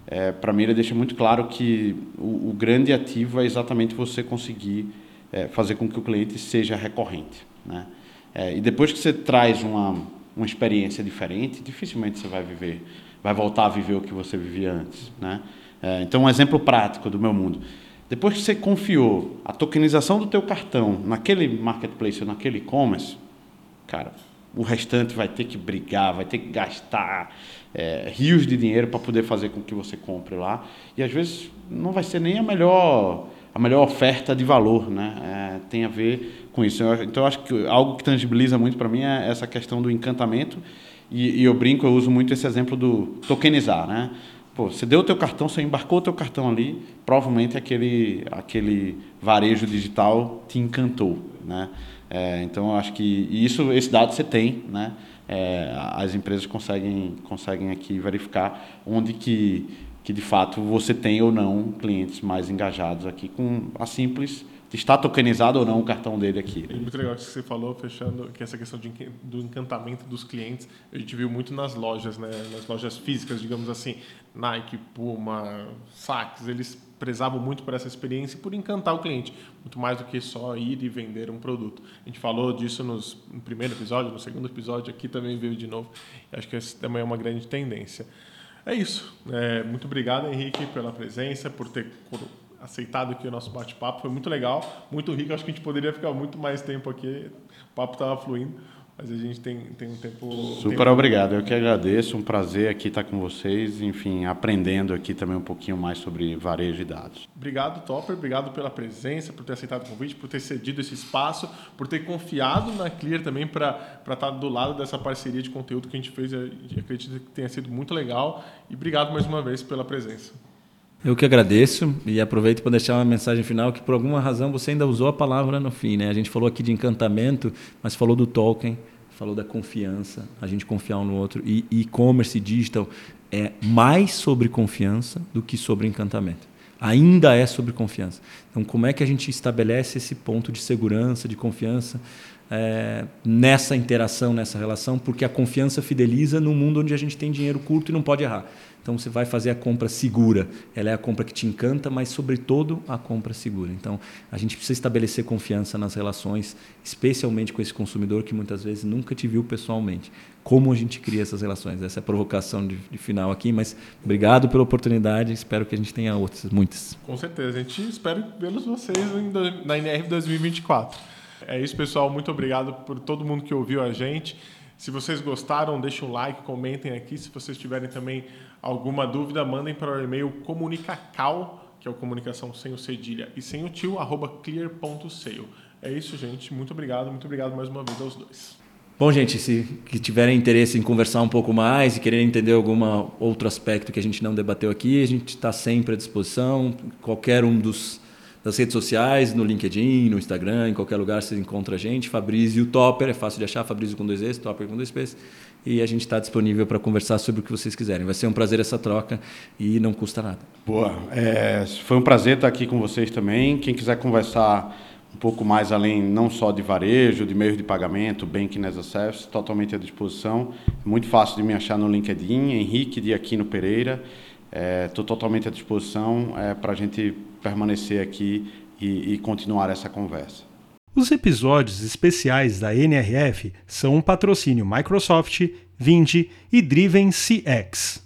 é, para mim, ele deixa muito claro que o, o, grande ativo é exatamente você conseguir é, fazer com que o cliente seja recorrente, né? É, e depois que você traz uma, uma experiência diferente, dificilmente você vai viver, vai voltar a viver o que você vivia antes. Né? É, então, um exemplo prático do meu mundo. Depois que você confiou a tokenização do teu cartão naquele marketplace ou naquele e-commerce, cara, o restante vai ter que brigar, vai ter que gastar é, rios de dinheiro para poder fazer com que você compre lá. E às vezes não vai ser nem a melhor, a melhor oferta de valor, né? É, tem a ver com isso. Então, eu acho que algo que tangibiliza muito para mim é essa questão do encantamento. E, e, eu brinco, eu uso muito esse exemplo do tokenizar, né? Pô, você deu o teu cartão, você embarcou o teu cartão ali, provavelmente aquele, aquele varejo digital te encantou, né? É, então, eu acho que isso, esse dado você tem, né? É, as empresas conseguem, conseguem aqui verificar onde que, que, de fato, você tem ou não clientes mais engajados aqui com a simples está tokenizado ou não o cartão dele aqui. É muito legal que você falou, fechando, que essa questão de, do encantamento dos clientes, a gente viu muito nas lojas, né? nas lojas físicas, digamos assim, Nike, Puma, Saks, eles prezavam muito por essa experiência e por encantar o cliente, muito mais do que só ir e vender um produto. A gente falou disso nos, no primeiro episódio, no segundo episódio, aqui também veio de novo. Acho que essa também é uma grande tendência. É isso. É, muito obrigado, Henrique, pela presença, por ter aceitado aqui o nosso bate-papo. Foi muito legal, muito rico. Acho que a gente poderia ficar muito mais tempo aqui. O papo estava fluindo. Mas a gente tem, tem um tempo. Super tempo... obrigado. Eu que agradeço. Um prazer aqui estar com vocês. Enfim, aprendendo aqui também um pouquinho mais sobre varejo de dados. Obrigado, Topper. Obrigado pela presença, por ter aceitado o convite, por ter cedido esse espaço, por ter confiado na Clear também para estar do lado dessa parceria de conteúdo que a gente fez. Acredito que tenha sido muito legal. E obrigado mais uma vez pela presença. Eu que agradeço e aproveito para deixar uma mensagem final que por alguma razão você ainda usou a palavra no fim, né? A gente falou aqui de encantamento, mas falou do Tolkien, falou da confiança, a gente confiar um no outro e e-commerce digital é mais sobre confiança do que sobre encantamento. Ainda é sobre confiança. Então, como é que a gente estabelece esse ponto de segurança, de confiança é, nessa interação, nessa relação? Porque a confiança fideliza no mundo onde a gente tem dinheiro curto e não pode errar. Então você vai fazer a compra segura. Ela é a compra que te encanta, mas sobretudo a compra segura. Então a gente precisa estabelecer confiança nas relações, especialmente com esse consumidor que muitas vezes nunca te viu pessoalmente. Como a gente cria essas relações? Essa é a provocação de, de final aqui, mas obrigado pela oportunidade. Espero que a gente tenha outras, muitas. Com certeza. A gente espera vê-los vocês na NR 2024. É isso, pessoal. Muito obrigado por todo mundo que ouviu a gente. Se vocês gostaram, deixem um like, comentem aqui. Se vocês tiverem também alguma dúvida, mandem para o e-mail comunicacal, que é o comunicação sem o cedilha e sem o tio, arroba clear.sale. É isso, gente. Muito obrigado. Muito obrigado mais uma vez aos dois. Bom, gente, se tiverem interesse em conversar um pouco mais e quererem entender algum outro aspecto que a gente não debateu aqui, a gente está sempre à disposição. Qualquer um dos das redes sociais, no LinkedIn, no Instagram, em qualquer lugar você encontra a gente. Fabrício Topper, é fácil de achar, Fabrício com dois S, Topper com dois P's. E a gente está disponível para conversar sobre o que vocês quiserem. Vai ser um prazer essa troca e não custa nada. Boa. É, foi um prazer estar aqui com vocês também. Quem quiser conversar um pouco mais além, não só de varejo, de meios de pagamento, Banking as a Service, totalmente à disposição. Muito fácil de me achar no LinkedIn, Henrique de Aquino Pereira. Estou é, totalmente à disposição é, para a gente permanecer aqui e, e continuar essa conversa. Os episódios especiais da NRF são um patrocínio Microsoft, Vindi e Driven CX.